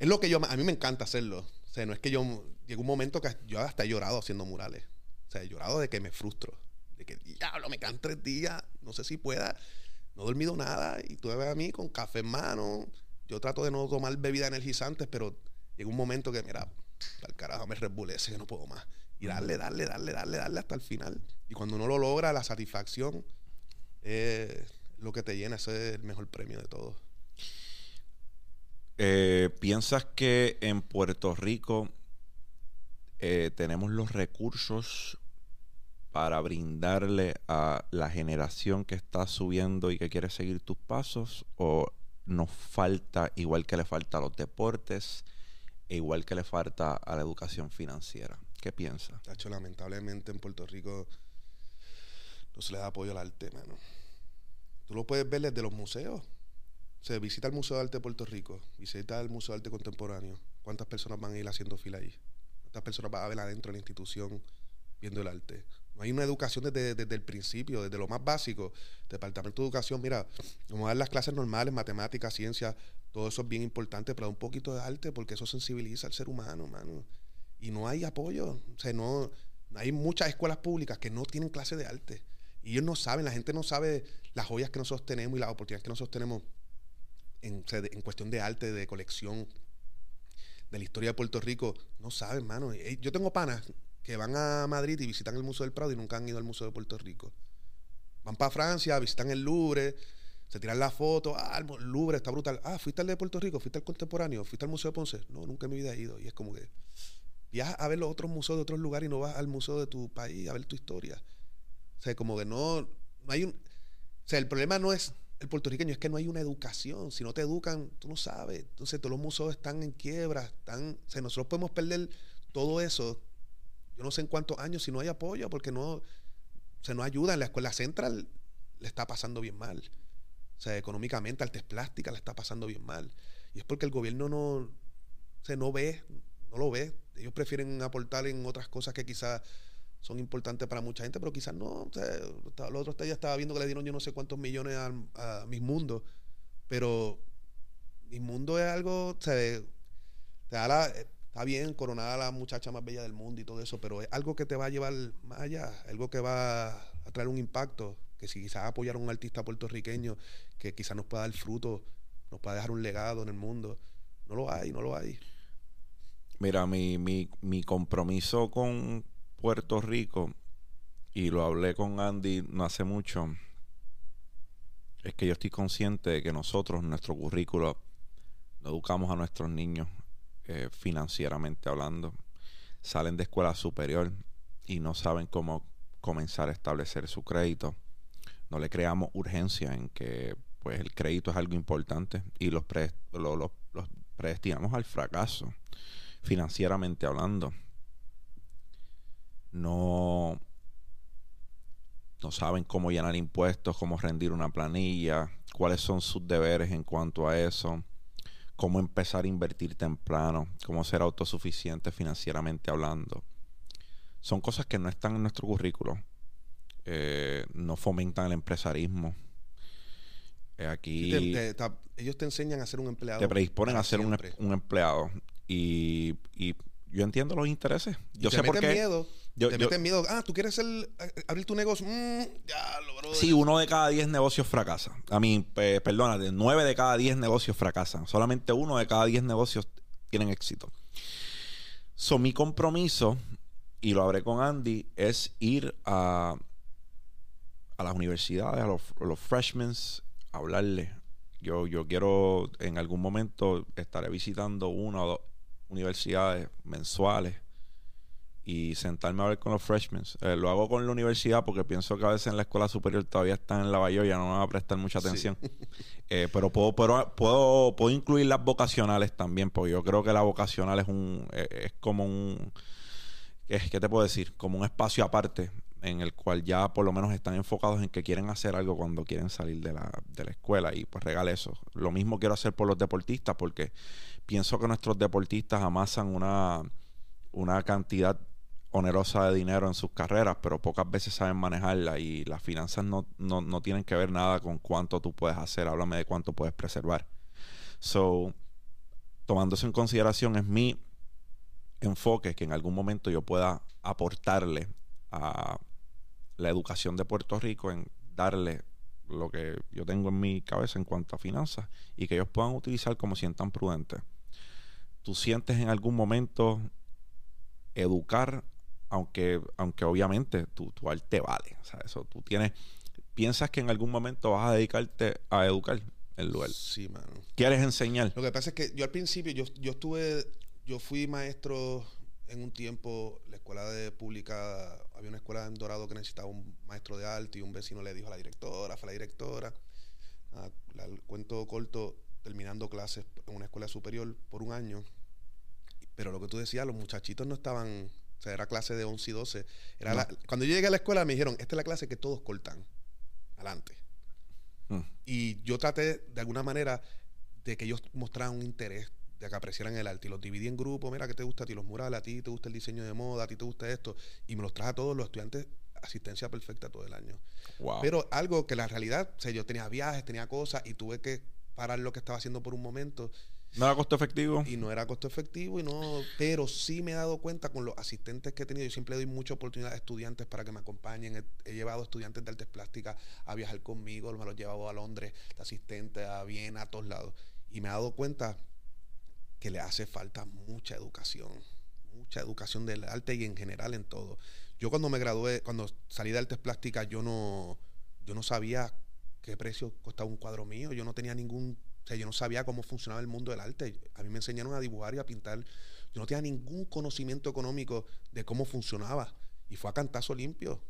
es lo que yo. A mí me encanta hacerlo. O sea, no es que yo. Llegó un momento que yo hasta he llorado haciendo murales. O sea, he llorado de que me frustro. De que, diablo, me quedan tres días, no sé si pueda. No he dormido nada y tú ves a mí con café en mano. Yo trato de no tomar bebidas energizantes, pero llega un momento que, mira, al carajo me rebulece que no puedo más. Y darle, darle, darle, darle, darle hasta el final. Y cuando uno lo logra, la satisfacción es lo que te llena. Ese es el mejor premio de todos. Eh, ¿Piensas que en Puerto Rico eh, tenemos los recursos para brindarle a la generación que está subiendo y que quiere seguir tus pasos? ¿O nos falta, igual que le falta a los deportes, e igual que le falta a la educación financiera? ¿Qué piensas? Tacho, lamentablemente en Puerto Rico no se le da apoyo al arte, mano. Tú lo puedes ver desde los museos. O visita el Museo de Arte de Puerto Rico, visita el Museo de Arte Contemporáneo. ¿Cuántas personas van a ir haciendo fila ahí? ¿Cuántas personas van a ver adentro de la institución viendo el arte? No hay una educación desde, desde el principio, desde lo más básico. Departamento de Educación, mira, vamos a dar las clases normales, matemáticas, ciencias, Todo eso es bien importante, pero un poquito de arte porque eso sensibiliza al ser humano, mano. Y no hay apoyo. O sea, no, hay muchas escuelas públicas que no tienen clase de arte. Y ellos no saben, la gente no sabe las joyas que nosotros tenemos y las oportunidades que nosotros tenemos en, en cuestión de arte, de colección, de la historia de Puerto Rico. No saben, mano. Yo tengo panas que van a Madrid y visitan el Museo del Prado y nunca han ido al Museo de Puerto Rico. Van para Francia, visitan el Louvre, se tiran la foto, ah, el Louvre está brutal. Ah, fuiste al de Puerto Rico, fuiste al contemporáneo, fuiste al Museo de Ponce. No, nunca en mi vida he ido. Y es como que viajas a ver los otros museos de otros lugares y no vas al museo de tu país a ver tu historia. O sea, como que no, no hay un... O sea, el problema no es el puertorriqueño, es que no hay una educación. Si no te educan, tú no sabes. Entonces todos los museos están en quiebra. Están, o sea, nosotros podemos perder todo eso, yo no sé en cuántos años, si no hay apoyo, porque no se nos ayuda. En la escuela central le está pasando bien mal. O sea, económicamente, artes plásticas le está pasando bien mal. Y es porque el gobierno no, se no ve, no lo ve. Ellos prefieren aportar en otras cosas que quizás son importantes para mucha gente, pero quizás no. O sea, los otros días estaba viendo que le dieron yo no sé cuántos millones a, a Mis pero Mis Mundo es algo, o sea, está bien coronada la muchacha más bella del mundo y todo eso, pero es algo que te va a llevar más allá, algo que va a traer un impacto que si quizás apoyar a un artista puertorriqueño que quizás nos pueda dar fruto, nos pueda dejar un legado en el mundo, no lo hay, no lo hay. Mira, mi, mi, mi compromiso con Puerto Rico, y lo hablé con Andy no hace mucho, es que yo estoy consciente de que nosotros, nuestro currículo, no educamos a nuestros niños eh, financieramente hablando. Salen de escuela superior y no saben cómo comenzar a establecer su crédito no le creamos urgencia en que pues el crédito es algo importante y los, los, predestinamos al fracaso, financieramente hablando. No, no saben cómo llenar impuestos, cómo rendir una planilla, cuáles son sus deberes en cuanto a eso, cómo empezar a invertir temprano, cómo ser autosuficiente financieramente hablando. Son cosas que no están en nuestro currículo eh, no fomentan el empresarismo. Eh, aquí ellos te enseñan a ser un empleado. Te predisponen a ser un, empleado. Y, yo entiendo los intereses. Yo sé por qué. Miedo, te meten miedo. Ah, tú quieres abrir tu negocio. Mm, ya, lo, Sí, uno de cada diez negocios fracasa. A mí, perdónate, nueve de cada diez negocios fracasan. Solamente uno de cada diez negocios tienen éxito. So, mi compromiso, y lo hablé con Andy, es ir a a las universidades, a los, los freshmen, hablarles. Yo, yo quiero en algún momento estaré visitando una o dos universidades mensuales y sentarme a ver con los freshmen. Eh, lo hago con la universidad porque pienso que a veces en la escuela superior todavía están en la ya no me va a prestar mucha atención. (laughs) Eh, pero puedo, puedo, puedo, incluir las vocacionales también, porque yo creo que la vocacional es un eh, es como un es, ¿qué te puedo decir? Como un espacio aparte en el cual ya por lo menos están enfocados en que quieren hacer algo cuando quieren salir de la, de la escuela y pues regale eso. Lo mismo quiero hacer por los deportistas porque pienso que nuestros deportistas amasan una, una cantidad onerosa de dinero en sus carreras, pero pocas veces saben manejarla y las finanzas no, no, no tienen que ver nada con cuánto tú puedes hacer, háblame de cuánto puedes preservar. So, tomando eso en consideración, es mi enfoque que en algún momento yo pueda aportarle a la educación de Puerto Rico en darle lo que yo tengo en mi cabeza en cuanto a finanzas y que ellos puedan utilizar como sientan prudentes. Tú sientes en algún momento educar, aunque, aunque obviamente tu, tu arte vale. O sea, eso tú tienes. Piensas que en algún momento vas a dedicarte a educar el lugar. Sí, mano. ¿Quieres enseñar? Lo que pasa es que yo al principio, yo, yo estuve, yo fui maestro en un tiempo, la escuela de pública, había una escuela en Dorado que necesitaba un maestro de arte y un vecino le dijo a la directora, fue la directora, el cuento corto, terminando clases en una escuela superior por un año. Pero lo que tú decías, los muchachitos no estaban, o sea, era clase de 11 y 12. Era cuando yo llegué a la escuela me dijeron, esta es la clase que todos cortan, adelante. Mm. Y yo traté de alguna manera de que ellos mostraran un interés de que apreciaran el arte. Y los dividí en grupos, mira, ¿qué te gusta a ti? Los murales, a ti te gusta el diseño de moda, a ti te gusta esto. Y me los traje a todos los estudiantes asistencia perfecta todo el año. Pero algo que la realidad, o sea, yo tenía viajes, tenía cosas y tuve que parar lo que estaba haciendo por un momento. ¿No era costo efectivo? Y no era costo efectivo, y no, pero sí me he dado cuenta con los asistentes que he tenido. Yo siempre doy mucha oportunidad a estudiantes para que me acompañen. He, he llevado estudiantes de artes plásticas a viajar conmigo, me los he llevado a Londres, de asistente, a Viena, a todos lados. Y me he dado cuenta que le hace falta mucha educación, mucha educación del arte y en general en todo. Yo cuando me gradué, cuando salí de artes plásticas, yo no, yo no sabía qué precio costaba un cuadro mío, yo no tenía ningún, o sea, yo no sabía cómo funcionaba el mundo del arte. A mí me enseñaron a dibujar y a pintar. Yo no tenía ningún conocimiento económico de cómo funcionaba. Y fue a cantazo limpio,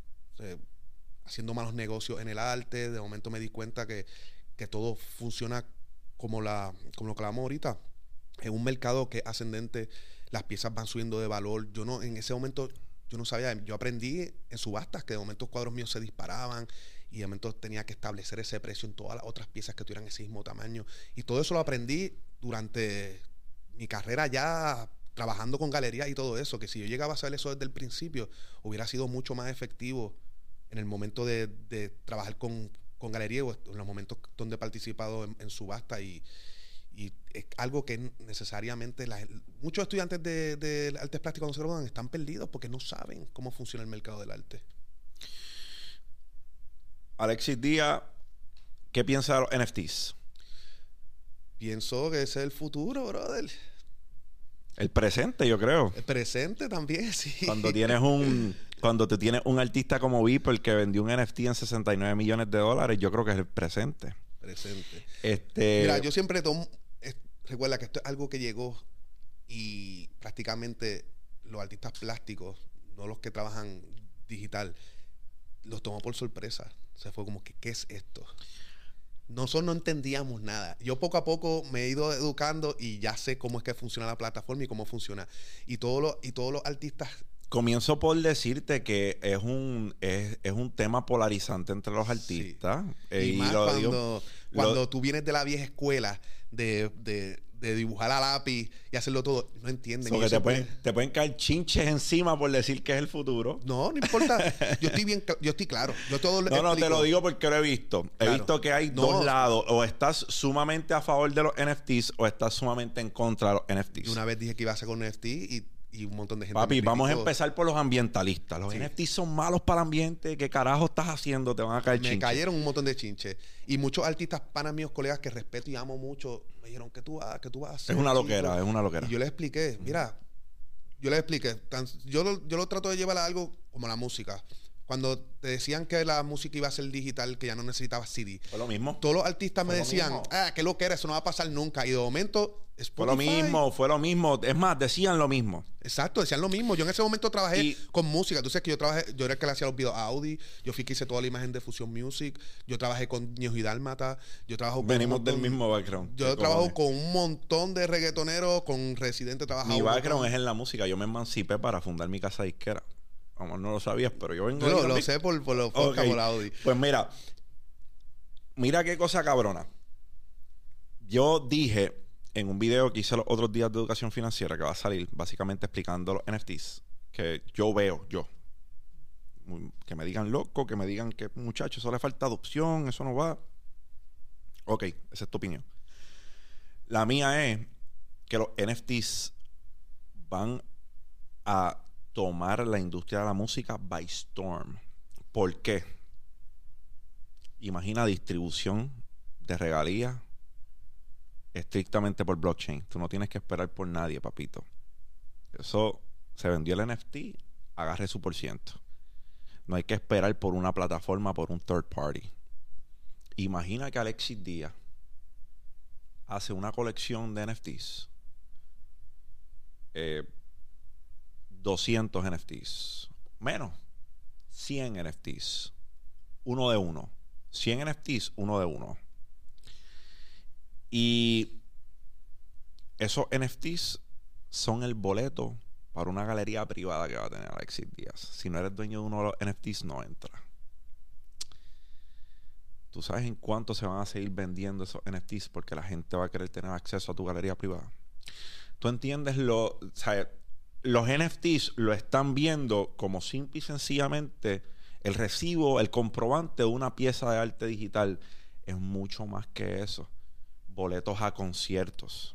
haciendo malos negocios en el arte. De momento me di cuenta que, que todo funciona como, la, como lo que hablamos ahorita. En un mercado que es ascendente, las piezas van subiendo de valor. Yo no, en ese momento, yo no sabía, yo aprendí en subastas que de momento cuadros míos se disparaban y de momento tenía que establecer ese precio en todas las otras piezas que tuvieran ese mismo tamaño. Y todo eso lo aprendí durante mi carrera ya trabajando con galerías y todo eso, que si yo llegaba a saber eso desde el principio, hubiera sido mucho más efectivo en el momento de, trabajar con, con galerías o en los momentos donde he participado en, subasta y, es algo que necesariamente muchos estudiantes de, de artes plásticas cuando se gradúan están perdidos porque no saben cómo funciona el mercado del arte. Alexis Díaz, ¿qué piensa de los NFTs? Pienso que ese es el futuro, brother. El presente, yo creo. El presente también, (laughs) sí. Cuando tienes un cuando tú tienes un artista como Beeple que vendió un NFT en 69 millones de dólares, yo creo que es el presente. Presente. Este, Mira, yo siempre tomo. es- recuerda que esto es algo que llegó y prácticamente los artistas plásticos, no los que trabajan digital, los tomó por sorpresa. Se fue como que, ¿qué es esto? Nosotros no entendíamos nada. Yo poco a poco me he ido educando y ya sé cómo es que funciona la plataforma y cómo funciona. Y todos los, y todos los artistas comienzo por decirte que es un es, es un tema polarizante entre los artistas. Eh, Y, más lo cuando, digo- cuando lo- tú vienes de la vieja escuela de, de- de dibujar a lápiz y hacerlo todo, no entienden. so Y que te, puede- pueden, te pueden caer chinches encima por decir que es el futuro. No, no importa. (laughs) Yo estoy bien, yo estoy claro. Yo todo le No, no, te lo digo porque lo he visto. He visto que hay No. dos lados. O estás sumamente a favor de los NFTs o estás sumamente en contra de los Y NFTs. una vez dije que iba a hacer con NFT y, y un montón de gente. Papi, vamos a empezar por los ambientalistas. Los Sí. NFTs son malos para el ambiente. ¿Qué carajo estás haciendo? Te van a caer Me chinches. cayeron un montón de chinches. Y muchos artistas panas míos, colegas que respeto y amo mucho, me dijeron, ¿qué tú vas, qué tú vas a hacer? Es una chico?" loquera, es una loquera. Y yo les expliqué, mira, yo les expliqué, tan- yo, lo, yo lo trato de llevar a algo como la música. Cuando te decían que la música iba a ser digital, que ya no necesitaba CD, Fue lo mismo. todos los artistas me decían, mismo. ah, qué lo que era, eso no va a pasar nunca. Y de momento, Fue lo mismo, fue lo mismo. Es más, decían lo mismo. Exacto, decían lo mismo. Yo en ese momento trabajé Y- con música. Tú sabes que yo trabajé, yo era el que le hacía los videos a Audi. Yo fui que hice toda la imagen de Fusion Music. Yo trabajé con Ñejo y Dálmata. Yo trabajo con Venimos del mismo background. Yo ¿Qué trabajo con un montón de reggaetoneros, con Residente trabajado. Mi un background es en la música. Yo me emancipé para fundar mi casa disquera. Como no lo sabías, pero yo vengo de lo, lo sé por, por los Ok. podcasts, por Audi. Pues mira, mira qué cosa cabrona. Yo dije en un video que hice los otros días de educación financiera que va a salir básicamente explicando los NFTs que yo veo, yo. Muy- Que me digan loco, que me digan que muchachos, eso le falta adopción, eso no va. Ok, esa es tu opinión. La mía es que los NFTs van a tomar la industria de la música by storm. ¿Por qué? Imagina distribución de regalías estrictamente por blockchain. Tú no tienes que esperar por nadie, papito. Eso se vendió el NFT, agarre su por ciento. No hay que esperar por una plataforma, por un third party. Imagina que Alexis Díaz hace una colección de NFTs. Eh, 200 NFTs. Menos. 100 NFTs. Uno de uno. 100 NFTs, uno de uno. Y esos NFTs son el boleto para una galería privada que va a tener Alexis Díaz. Si no eres dueño de uno de los NFTs, no entra. ¿Tú sabes en cuánto se van a seguir vendiendo esos NFTs? Porque la gente va a querer tener acceso a tu galería privada. Tú entiendes lo. Los NFTs lo están viendo como simple y sencillamente el recibo, el comprobante de una pieza de arte digital. Es mucho más que eso. boletos a conciertos,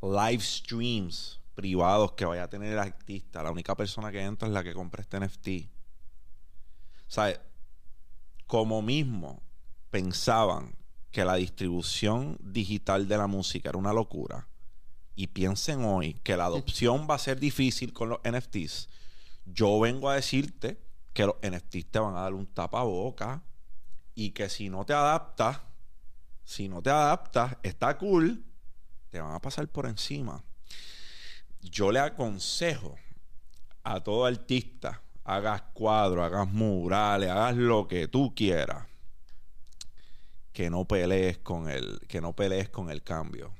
live streams privados que vaya a tener el artista. La única persona que entra es la que compra este NFT. ¿Sabes? Como mismo pensaban que la distribución digital de la música era una locura y piensen hoy que la adopción va a ser difícil con los NFTs, yo vengo a decirte que los NFTs te van a dar un tapaboca y que si no te adaptas, si no te adaptas, está cool, te van a pasar por encima. Yo le aconsejo a todo artista, hagas cuadros, hagas murales, hagas lo que tú quieras, que no pelees con el, que no pelees con el cambio.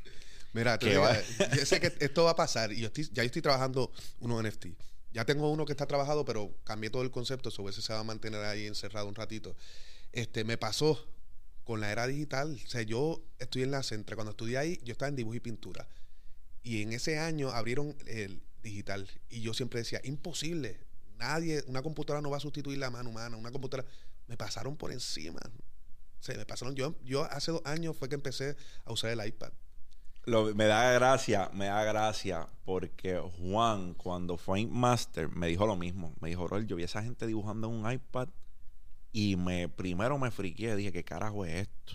Mira, yo sé que esto va a pasar y yo estoy, ya estoy trabajando unos NFT. Ya tengo uno que está trabajado, pero cambié todo el concepto, sobre ese se va a mantener ahí encerrado un ratito. Este, me pasó con la era digital. O sea, yo estoy en la centra. Cuando estudié ahí, yo estaba en dibujo y pintura. Y en ese año abrieron el digital. Y yo siempre decía, imposible. Nadie, una computadora no va a sustituir la mano humana. Una computadora. Me pasaron por encima. O me pasaron. Yo, yo hace dos años fue que empecé a usar el iPad me da gracia, me da gracia porque Juan, cuando fue en Master, me dijo lo mismo. Me dijo, Rol, yo vi a esa gente dibujando en un iPad y me primero me friqué, dije, ¿qué carajo es esto?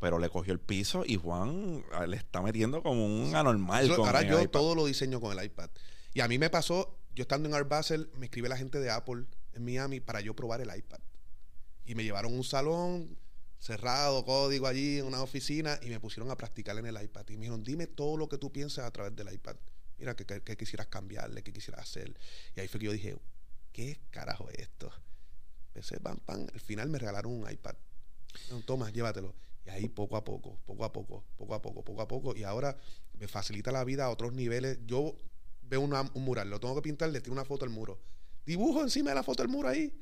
Pero le cogió el piso y Juan ah, le está metiendo como un anormal. ahora yo todo lo diseño con el iPad. Y a mí me pasó, yo estando en Art Basel, me escribe la gente de Apple en Miami para yo probar el iPad. Y me llevaron a un salón, cerrado, código allí en una oficina y me pusieron a practicar en el iPad. Y me dijeron, dime todo lo que tú piensas a través del iPad. Mira, que, quisieras cambiarle, qué quisieras hacer. Y ahí fue que yo dije, ¿qué carajo es esto? Empecé, pam, pam. Al final me regalaron un iPad. No, toma, llévatelo. Y ahí poco a poco, poco a poco, poco a poco, poco a poco. Y ahora me facilita la vida a otros niveles. Yo veo un mural, lo tengo que pintar, le tiro una foto al muro. Dibujo encima de la foto del muro ahí.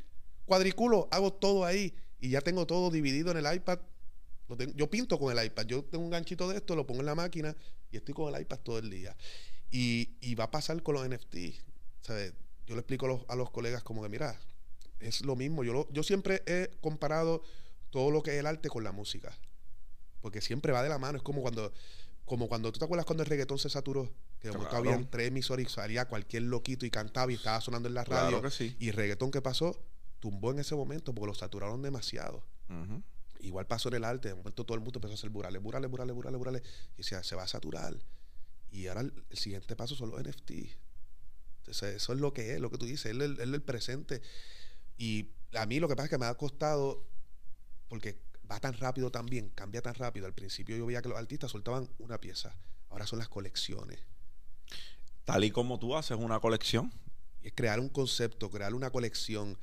Cuadriculo, hago todo ahí y ya tengo todo dividido en el iPad. yo pinto con el iPad. Yo tengo un ganchito de esto, lo pongo en la máquina y estoy con el iPad todo el día. Y, va a pasar con los NFT. Yo le explico a los, colegas como que, mira, es lo mismo. Yo, yo siempre he comparado todo lo que es el arte con la música. Porque siempre va de la mano. Es como cuando, como cuando tú te acuerdas cuando el reggaetón se saturó. Que momento había tres emisores y salía cualquier loquito y cantaba y estaba sonando en la radio. Y el reggaetón que pasó tumbó en ese momento porque lo saturaron demasiado. Igual pasó en el arte, de momento todo el mundo empezó a hacer burales, burales, burales, burales, burales, y decía, se va a saturar. Y ahora el, siguiente paso son los NFT. Entonces, eso es lo que es, lo que tú dices, es el, el presente. Y a mí lo que pasa es que me ha costado, porque va tan rápido también, cambia tan rápido. Al principio yo veía que los artistas soltaban una pieza, ahora son las colecciones. Tal y como tú haces una colección. Es crear un concepto, crear una colección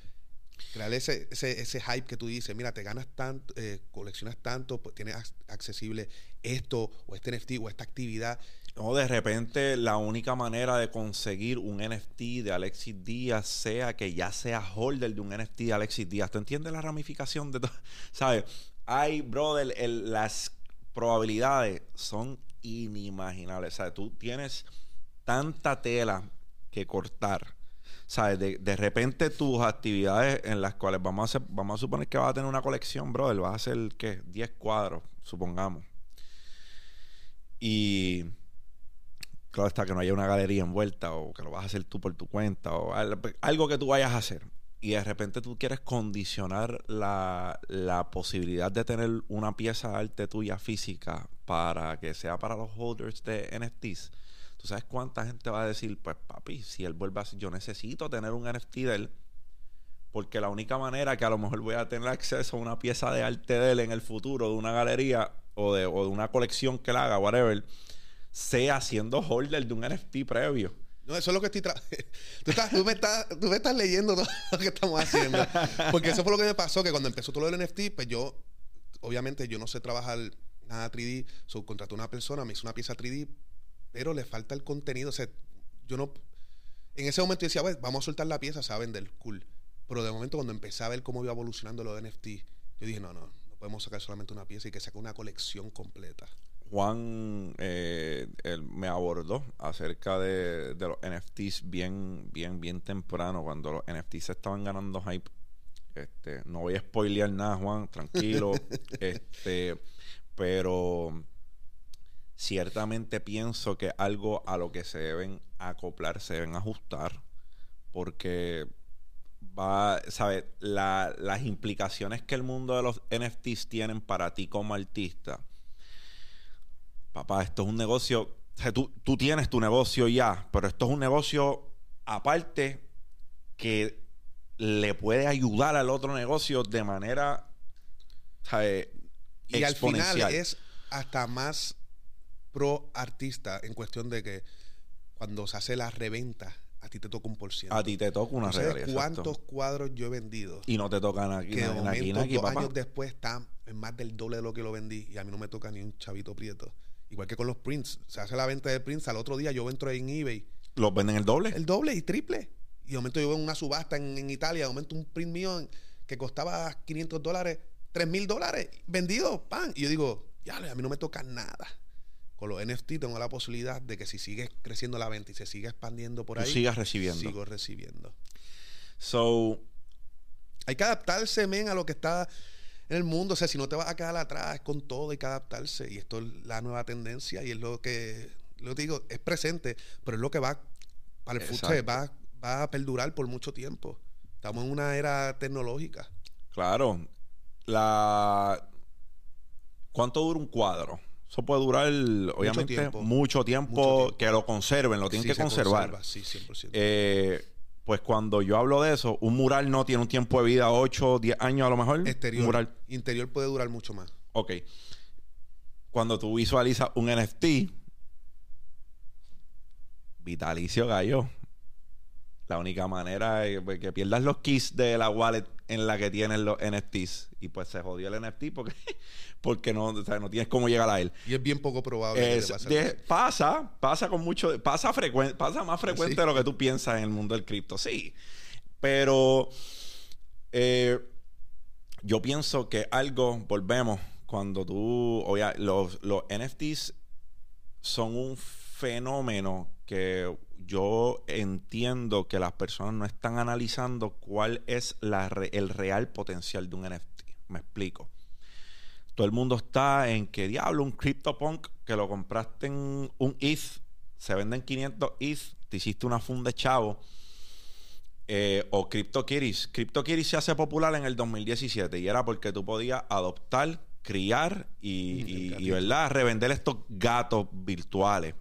crear ese, ese, hype que tú dices, mira, te ganas tanto, eh, coleccionas tanto, pues tienes accesible esto o este NFT o esta actividad. No, de repente la única manera de conseguir un NFT de Alexis Díaz sea que ya sea holder de un NFT de Alexis Díaz. ¿Tú entiendes la ramificación de todo? (laughs) ¿Sabes? Hay, brother, las probabilidades son inimaginables. ¿Sabes? Tú tienes tanta tela que cortar De, de, repente tus actividades en las cuales vamos a hacer, vamos a suponer que vas a tener una colección, brother, vas a hacer, ¿qué? 10 cuadros, supongamos. Y claro está que no haya una galería envuelta o que lo vas a hacer tú por tu cuenta o algo que tú vayas a hacer. Y de repente tú quieres condicionar la, la posibilidad de tener una pieza de arte tuya física para que sea para los holders de NFTs ¿Tú sabes cuánta gente va a decir, pues papi, si él vuelve a... Yo necesito tener un NFT de él, porque la única manera que a lo mejor voy a tener acceso a una pieza de arte de él en el futuro, de una galería o de, o de una colección que él haga, whatever, sea siendo holder de un NFT previo. No, eso es lo que estoy (laughs) tú, tú, me estás, tú me estás leyendo todo lo que estamos haciendo. Porque eso fue lo que me pasó, que cuando empezó todo lo del NFT, pues yo, obviamente yo no sé trabajar nada 3D, subcontraté a una persona, me hizo una pieza 3D pero le falta el contenido. O sea, yo no. En ese momento decía, pues, vamos a soltar la pieza, se va a vender, cool. Pero de momento, cuando empecé a ver cómo iba evolucionando lo de NFT, yo dije, no, no, no podemos sacar solamente una pieza y que saque una colección completa. Juan eh, me abordó acerca de, de, los NFTs bien, bien, bien temprano, cuando los NFTs estaban ganando hype. Este, no voy a spoilear nada, Juan, tranquilo. (laughs) este, pero ciertamente pienso que algo a lo que se deben acoplar, se deben ajustar, porque va, ¿sabes? las implicaciones que el mundo de los NFTs tienen para ti como artista. Papá, esto es un negocio, tú, tú tienes tu negocio ya, pero esto es un negocio aparte que le puede ayudar al otro negocio de manera ¿sabes? y al final es hasta más pro artista en cuestión de que cuando se hace la reventa a ti te toca un por ciento. A ti te toca una ¿Sabes cuántos cuadros yo he vendido? Y no te tocan aquí, que de momento, dos años después está en más del doble de lo que lo vendí y a mí no me toca ni un chavito prieto. Igual que con los prints. Se hace la venta de prints, al otro día yo entro en eBay. ¿Los venden el doble? El doble y triple. Y de momento yo veo una subasta en, Italia, de momento un print mío que costaba 500 dólares, 3 mil dólares, vendido, pan. Y yo digo, ya, a mí no me toca nada. Con los NFT tengo la posibilidad de que si sigue creciendo la venta y se sigue expandiendo por ahí, sigas recibiendo. Sigo recibiendo. So, hay que adaptarse, men, a lo que está en el mundo. O sea, si no te vas a quedar atrás con todo, hay que adaptarse. Y esto es la nueva tendencia y es lo que, lo digo, es presente, pero es lo que va para el futuro, va va a perdurar por mucho tiempo. Estamos en una era tecnológica. Claro. La ¿Cuánto dura un cuadro? Eso puede durar, obviamente, mucho tiempo, que lo conserven, lo tienen que conservar. sí, 100%. Eh, pues cuando yo hablo de eso, un mural no tiene un tiempo de vida, 8, 10 años a lo mejor. Exterior. mural. Interior puede durar mucho más. Ok. Cuando tú visualizas un NFT, vitalicio gallo. La única manera es que pierdas los keys de la wallet en la que tienen los NFTs. Y pues se jodió el NFT porque, (laughs) porque no, no tienes cómo llegar a él. Y es bien poco probable. que pasa, pasa con mucho, pasa frecuente, pasa más frecuente de lo que tú piensas en el mundo del cripto, sí. Pero eh, yo pienso que algo, volvemos, cuando tú, oye, los, los NFTs son un fenómeno que yo entiendo que las personas no están analizando cuál es la el real potencial de un NFT. Me explico. Todo el mundo está en que diablo, un CryptoPunk que lo compraste en un ETH, se venden 500 ETH, te hiciste una funda de chavo. Eh, o CryptoKitties. CryptoKitties se hace popular en el 2017 y era porque tú podías adoptar, criar y, y ¿verdad? revender estos gatos virtuales.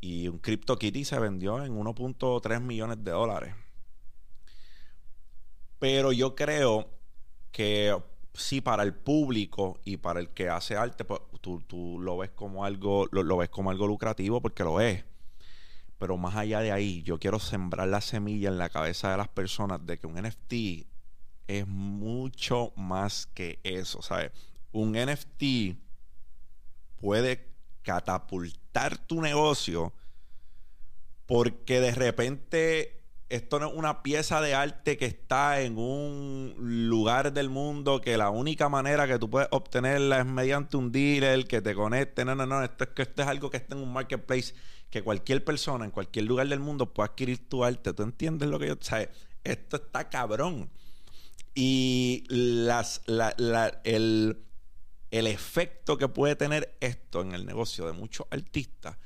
Y un CryptoKitty se vendió en 1.3 millones de dólares. Pero yo creo que sí, para el público y para el que hace arte, pues tú, lo ves como algo, lo, ves como algo lucrativo porque lo es. Pero más allá de ahí, yo quiero sembrar la semilla en la cabeza de las personas de que un NFT es mucho más que eso, ¿sabes? Un NFT puede catapultar tu negocio porque de repente esto no es una pieza de arte que está en un lugar del mundo que la única manera que tú puedes obtenerla es mediante un dealer que te conecte. No, no, no. Esto es que esto es algo que está en un marketplace que cualquier persona en cualquier lugar del mundo puede adquirir tu arte. ¿Tú entiendes lo que yo... O esto está cabrón. Y las, el, el efecto que puede tener esto en el negocio de muchos artistas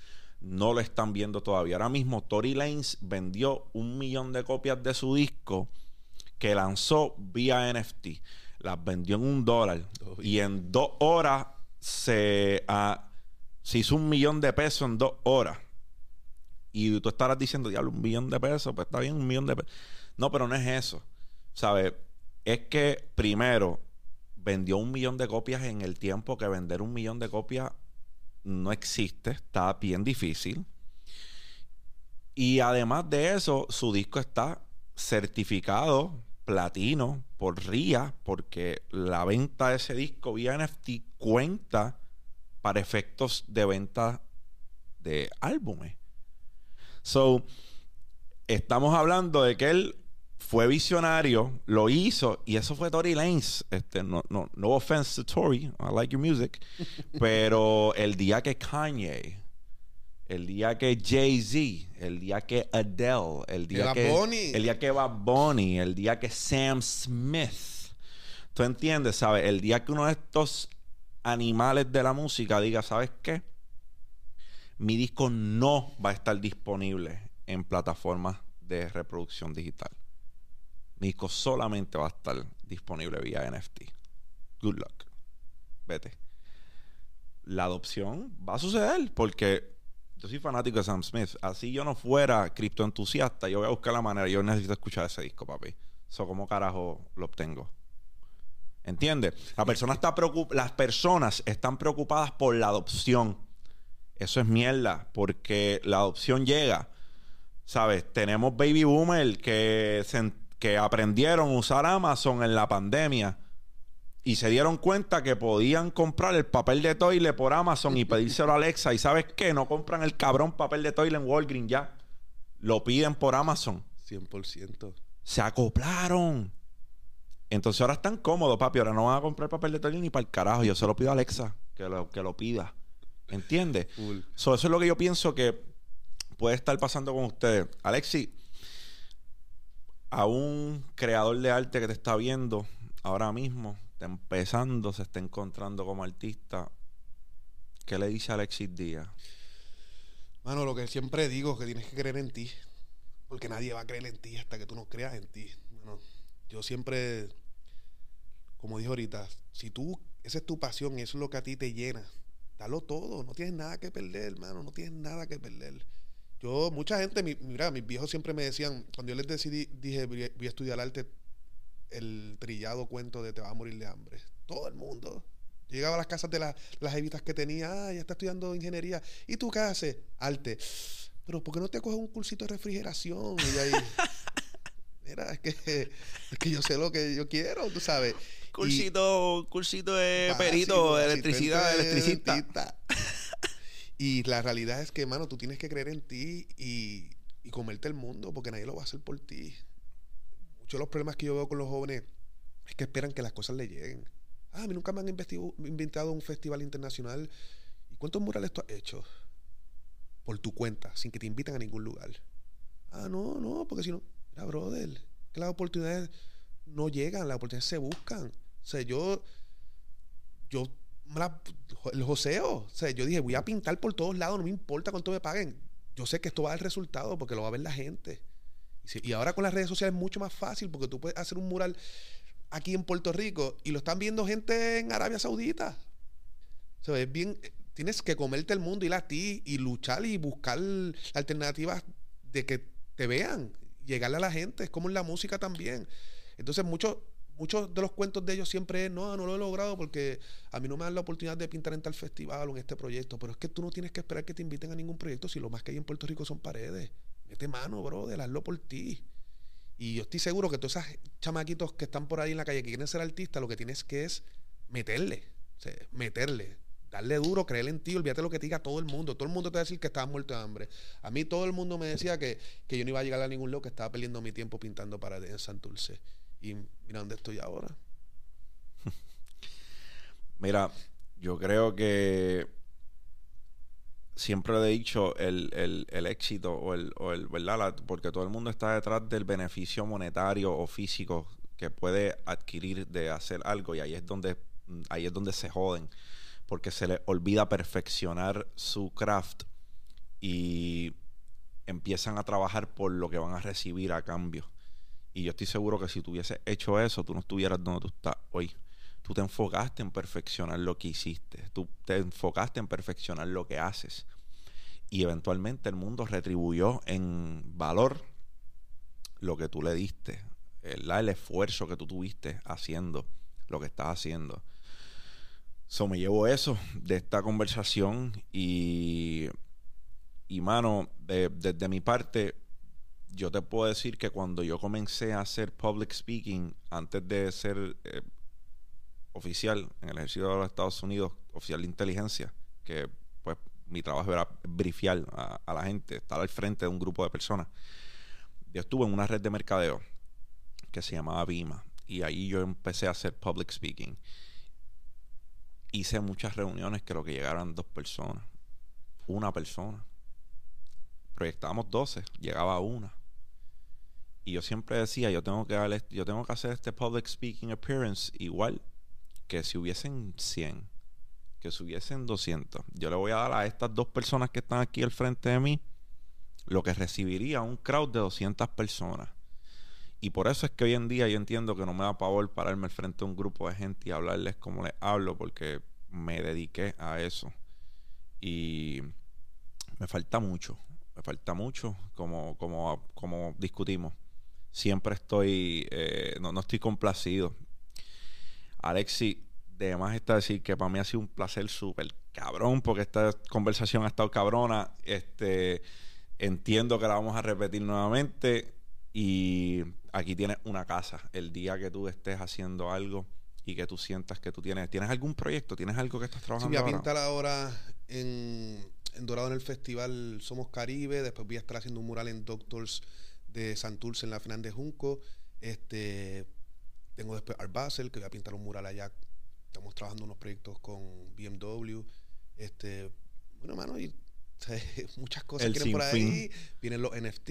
no lo están viendo todavía. Ahora mismo Tory Lanez vendió un millón de copias de su disco que lanzó vía NFT. Las vendió en un dólar. y en dos horas se, ah, se hizo un millón de pesos en dos horas. Y tú estarás diciendo, diablo, un millón de pesos, pues está bien, un millón de pesos. No, pero no es eso. ¿Sabes? Es que primero vendió un millón de copias en el tiempo que vender un millón de copias no existe, está bien difícil. Y además de eso, su disco está certificado platino por RIA, porque la venta de ese disco vía NFT cuenta para efectos de venta de álbumes. So, estamos hablando de que él fue visionario, lo hizo, y eso fue Tory Lanez. Este, no, no, no offense to Tory, I like your music. (laughs) pero el día que Kanye, el día que Jay-Z, el día que Adele, el día que, el día que va Bonnie, el día que Sam Smith, tú entiendes, ¿sabes? El día que uno de estos animales de la música diga, ¿sabes qué? Mi disco no va a estar disponible en plataformas de reproducción digital. Mi disco solamente va a estar disponible vía NFT. Good luck. Vete. La adopción va a suceder porque yo soy fanático de Sam Smith. Así yo no fuera criptoentusiasta, yo voy a buscar la manera. Yo necesito escuchar ese disco, papi. Eso, ¿cómo carajo lo obtengo? ¿Entiendes? La persona está las personas están preocupadas por la adopción. Eso es mierda, porque la adopción llega. ¿Sabes? Tenemos baby boomer que, que aprendieron a usar Amazon en la pandemia y se dieron cuenta que podían comprar el papel de toile por Amazon y pedírselo a Alexa. ¿Y sabes qué? No compran el cabrón papel de toile en Walgreens ya. Lo piden por Amazon. 100%. Se acoplaron. Entonces ahora están cómodos, papi. Ahora no van a comprar papel de toile ni para el carajo. Yo se lo pido a Alexa que lo, que lo pida. ¿Entiendes? eso es lo que yo pienso que puede estar pasando con ustedes. Alexi, a un creador de arte que te está viendo ahora mismo, empezando, se está encontrando como artista, ¿qué le dice Alexis Díaz? Mano, lo que siempre digo es que tienes que creer en ti. Porque nadie va a creer en ti hasta que tú no creas en ti. yo siempre, como dije ahorita, si tú, esa es tu pasión eso es lo que a ti te llena, dalo todo. No tienes nada que perder, hermano. No tienes nada que perder. Yo, mucha gente, mira, mis viejos siempre me decían, cuando yo les decidí, dije, voy a estudiar arte, el trillado cuento de te vas a morir de hambre. Todo el mundo. Llegaba a las casas de las evitas que tenía, ah, ya está estudiando ingeniería. ¿Y tú qué haces? Arte. Pero ¿por qué no te coges un cursito de refrigeración? Y ahí, (laughs) mira, es que, es que yo sé lo que yo quiero, tú sabes. Cursito, cursito de perito, de electricidad, electricista. Y la realidad es que, hermano, tú tienes que creer en ti y, y comerte el mundo porque nadie lo va a hacer por ti muchos de los problemas que yo veo con los jóvenes es que esperan que las cosas les lleguen. Ah, a mí nunca me han invitado a un festival internacional. ¿Y cuántos murales tú has hecho? Por tu cuenta, sin que te inviten a ningún lugar. Ah, no, no, porque si no, mira, brother, que las oportunidades no llegan, las oportunidades se buscan. O sea, yo, yo, el joseo, o sea, yo dije, voy a pintar por todos lados, no me importa cuánto me paguen. Yo sé que esto va a dar resultado porque lo va a ver la gente. Y ahora con las redes sociales es mucho más fácil porque tú puedes hacer un mural aquí en Puerto Rico y lo están viendo gente en Arabia Saudita. O sea, bien, tienes que comerte el mundo, ir a ti y luchar y buscar alternativas de que te vean, llegarle a la gente. Es como en la música también. Entonces, muchos muchos de los cuentos de ellos siempre es, no, no lo he logrado porque a mí no me dan la oportunidad de pintar en tal festival o en este proyecto. Pero es que tú no tienes que esperar que te inviten a ningún proyecto si lo más que hay en Puerto Rico son paredes. Mete mano, brother, hazlo por ti. Y yo estoy seguro que todos esos chamaquitos que están por ahí en la calle que quieren ser artistas, lo que tienes que es meterle, meterle, darle duro, creer en ti, olvídate lo que te diga todo el mundo. Todo el mundo te va a decir que estabas muerto de hambre. A mí todo el mundo me decía que, que yo no iba a llegar a ningún lado, que estaba perdiendo mi tiempo pintando para en Santurce. Y mira dónde estoy ahora. (laughs) mira, yo creo que siempre he dicho el, éxito o el, o el ¿verdad? porque todo el mundo está detrás del beneficio monetario o físico que puede adquirir de hacer algo y ahí es donde ahí es donde se joden porque se les olvida perfeccionar su craft y empiezan a trabajar por lo que van a recibir a cambio. Y yo estoy seguro que si tú hubieses hecho eso, tú no estuvieras donde tú estás hoy. Tú te enfocaste en perfeccionar lo que hiciste. Tú te enfocaste en perfeccionar lo que haces. Y eventualmente el mundo retribuyó en valor lo que tú le diste, el esfuerzo que tú tuviste haciendo lo que estás haciendo. So, me llevo eso de esta conversación y, y mano, desde mi parte, yo te puedo decir que cuando yo comencé a hacer public speaking, antes de ser eh, oficial en el ejército de los Estados Unidos, oficial de inteligencia, que pues mi trabajo era brifiar a, la gente, estar al frente de un grupo de personas. Yo estuve en una red de mercadeo que se llamaba Vima y ahí yo empecé a hacer public speaking. Hice muchas reuniones, creo que llegaron dos personas, una persona. Proyectábamos 12, llegaba una. Y yo siempre decía, yo tengo que darle, yo tengo que hacer este public speaking appearance igual que si hubiesen 100. que subiesen 200, yo le voy a dar a estas dos personas que están aquí al frente de mí lo que recibiría un crowd de 200 personas. Y por eso es que hoy en día yo entiendo que no me da pavor pararme al frente de un grupo de gente y hablarles como les hablo, porque me dediqué a eso. Y me falta mucho, me falta mucho, como, como, como discutimos. Siempre estoy, eh, no, no estoy complacido. Alexi, de más está decir que para mí ha sido un placer súper cabrón, porque esta conversación ha estado cabrona. Este, entiendo que la vamos a repetir nuevamente y aquí tienes una casa. El día que tú estés haciendo algo y que tú sientas que tú tienes, ¿tienes algún proyecto? ¿Tienes algo que estás trabajando? Sí, voy a ahora? pintar ahora en, en Dorado en el festival Somos Caribe. Después voy a estar haciendo un mural en Doctors de Santurce en la Fernández Junco. Este, tengo después Art Basel, que voy a pintar un mural allá. Estamos trabajando unos proyectos con BMW. Este, bueno, mano, y (laughs) muchas cosas vienen por ahí. Vienen los NFT.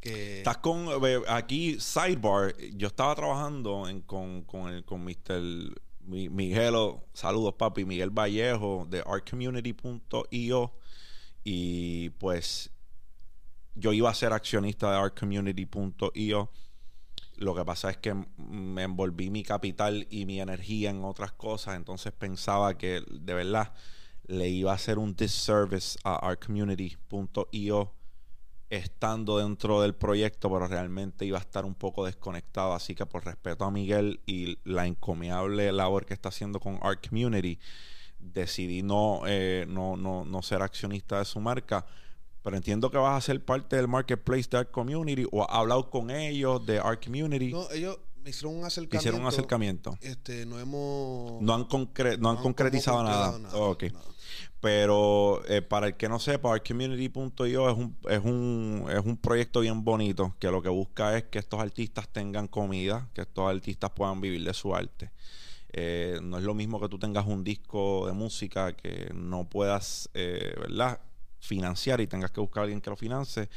Que Estás con eh, aquí Sidebar. Yo estaba trabajando en- con, con, el, con Mr. Mi- Miguelo, saludos papi, Miguel Vallejo de artcommunity.io y pues yo iba a ser accionista de artcommunity.io. Lo que pasa es que me envolví mi capital y mi energía en otras cosas, entonces pensaba que de verdad le iba a hacer un disservice a artcommunity.io estando dentro del proyecto, pero realmente iba a estar un poco desconectado. Así que por respeto a Miguel y la encomiable labor que está haciendo con Art Community, decidí no, eh, no, no, no ser accionista de su marca. Pero entiendo que vas a ser parte del marketplace de Art Community o has hablado con ellos de Art Community. no, ellos me hicieron un acercamiento. hicieron un acercamiento. Este, no hemos. No han, concre- no han concretizado nada. Oh, ok. nada. Pero eh, para el que no sepa, artcommunity.io es un, es, un, es un proyecto bien bonito que lo que busca es que estos artistas tengan comida, que estos artistas puedan vivir de su arte. Eh, no es lo mismo que tú tengas un disco de música que no puedas, eh, ¿verdad? Financiar y tengas que buscar a alguien que lo financie,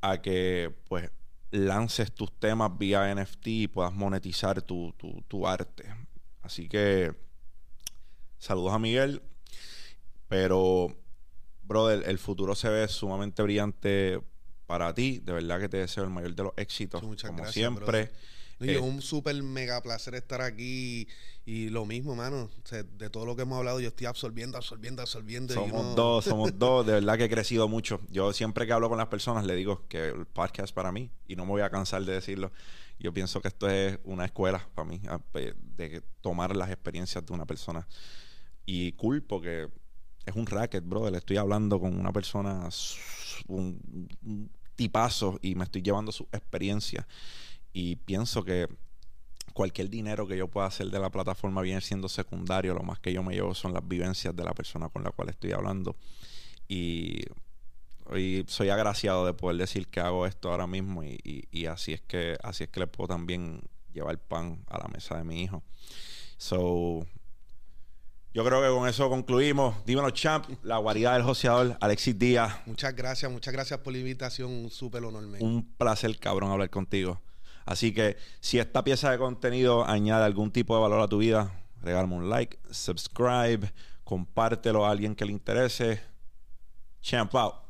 a que pues lances tus temas vía NFT y puedas monetizar tu, tu, tu arte. Así que saludos a Miguel. Pero, brother, el futuro se ve sumamente brillante para ti. De verdad que te deseo el mayor de los éxitos. Muchas como gracias, siempre. brother. Y Eh, es un súper mega placer estar aquí y lo mismo, mano. O sea, de todo lo que hemos hablado, yo estoy absorbiendo, absorbiendo, absorbiendo. y Somos uno- dos, somos (laughs) dos. De verdad que he crecido mucho. Yo siempre que hablo con las personas le digo que el podcast para mí y no me voy a cansar de decirlo. Yo pienso que esto es una escuela para mí, a- pe- de tomar las experiencias de una persona. Y cool porque es un racket, bro. Le estoy hablando con una persona, un, un tipazo, y me estoy llevando su experiencia. Y pienso que cualquier dinero que yo pueda hacer de la plataforma viene siendo secundario. Lo más que yo me llevo son las vivencias de la persona con la cual estoy hablando. Y hoy soy agraciado de poder decir que hago esto ahora mismo y, y- y así es que así es que le puedo también llevar pan a la mesa de mi hijo. So yo creo que con eso concluimos. Dímelo, champ, la guarida del joseador, Alexis Díaz. Muchas gracias, muchas gracias por la invitación. Un súper honor, man. Un placer, cabrón, hablar contigo. Así que si esta pieza de contenido añade algún tipo de valor a tu vida, regálame un like, subscribe, compártelo a alguien que le interese. Champ out.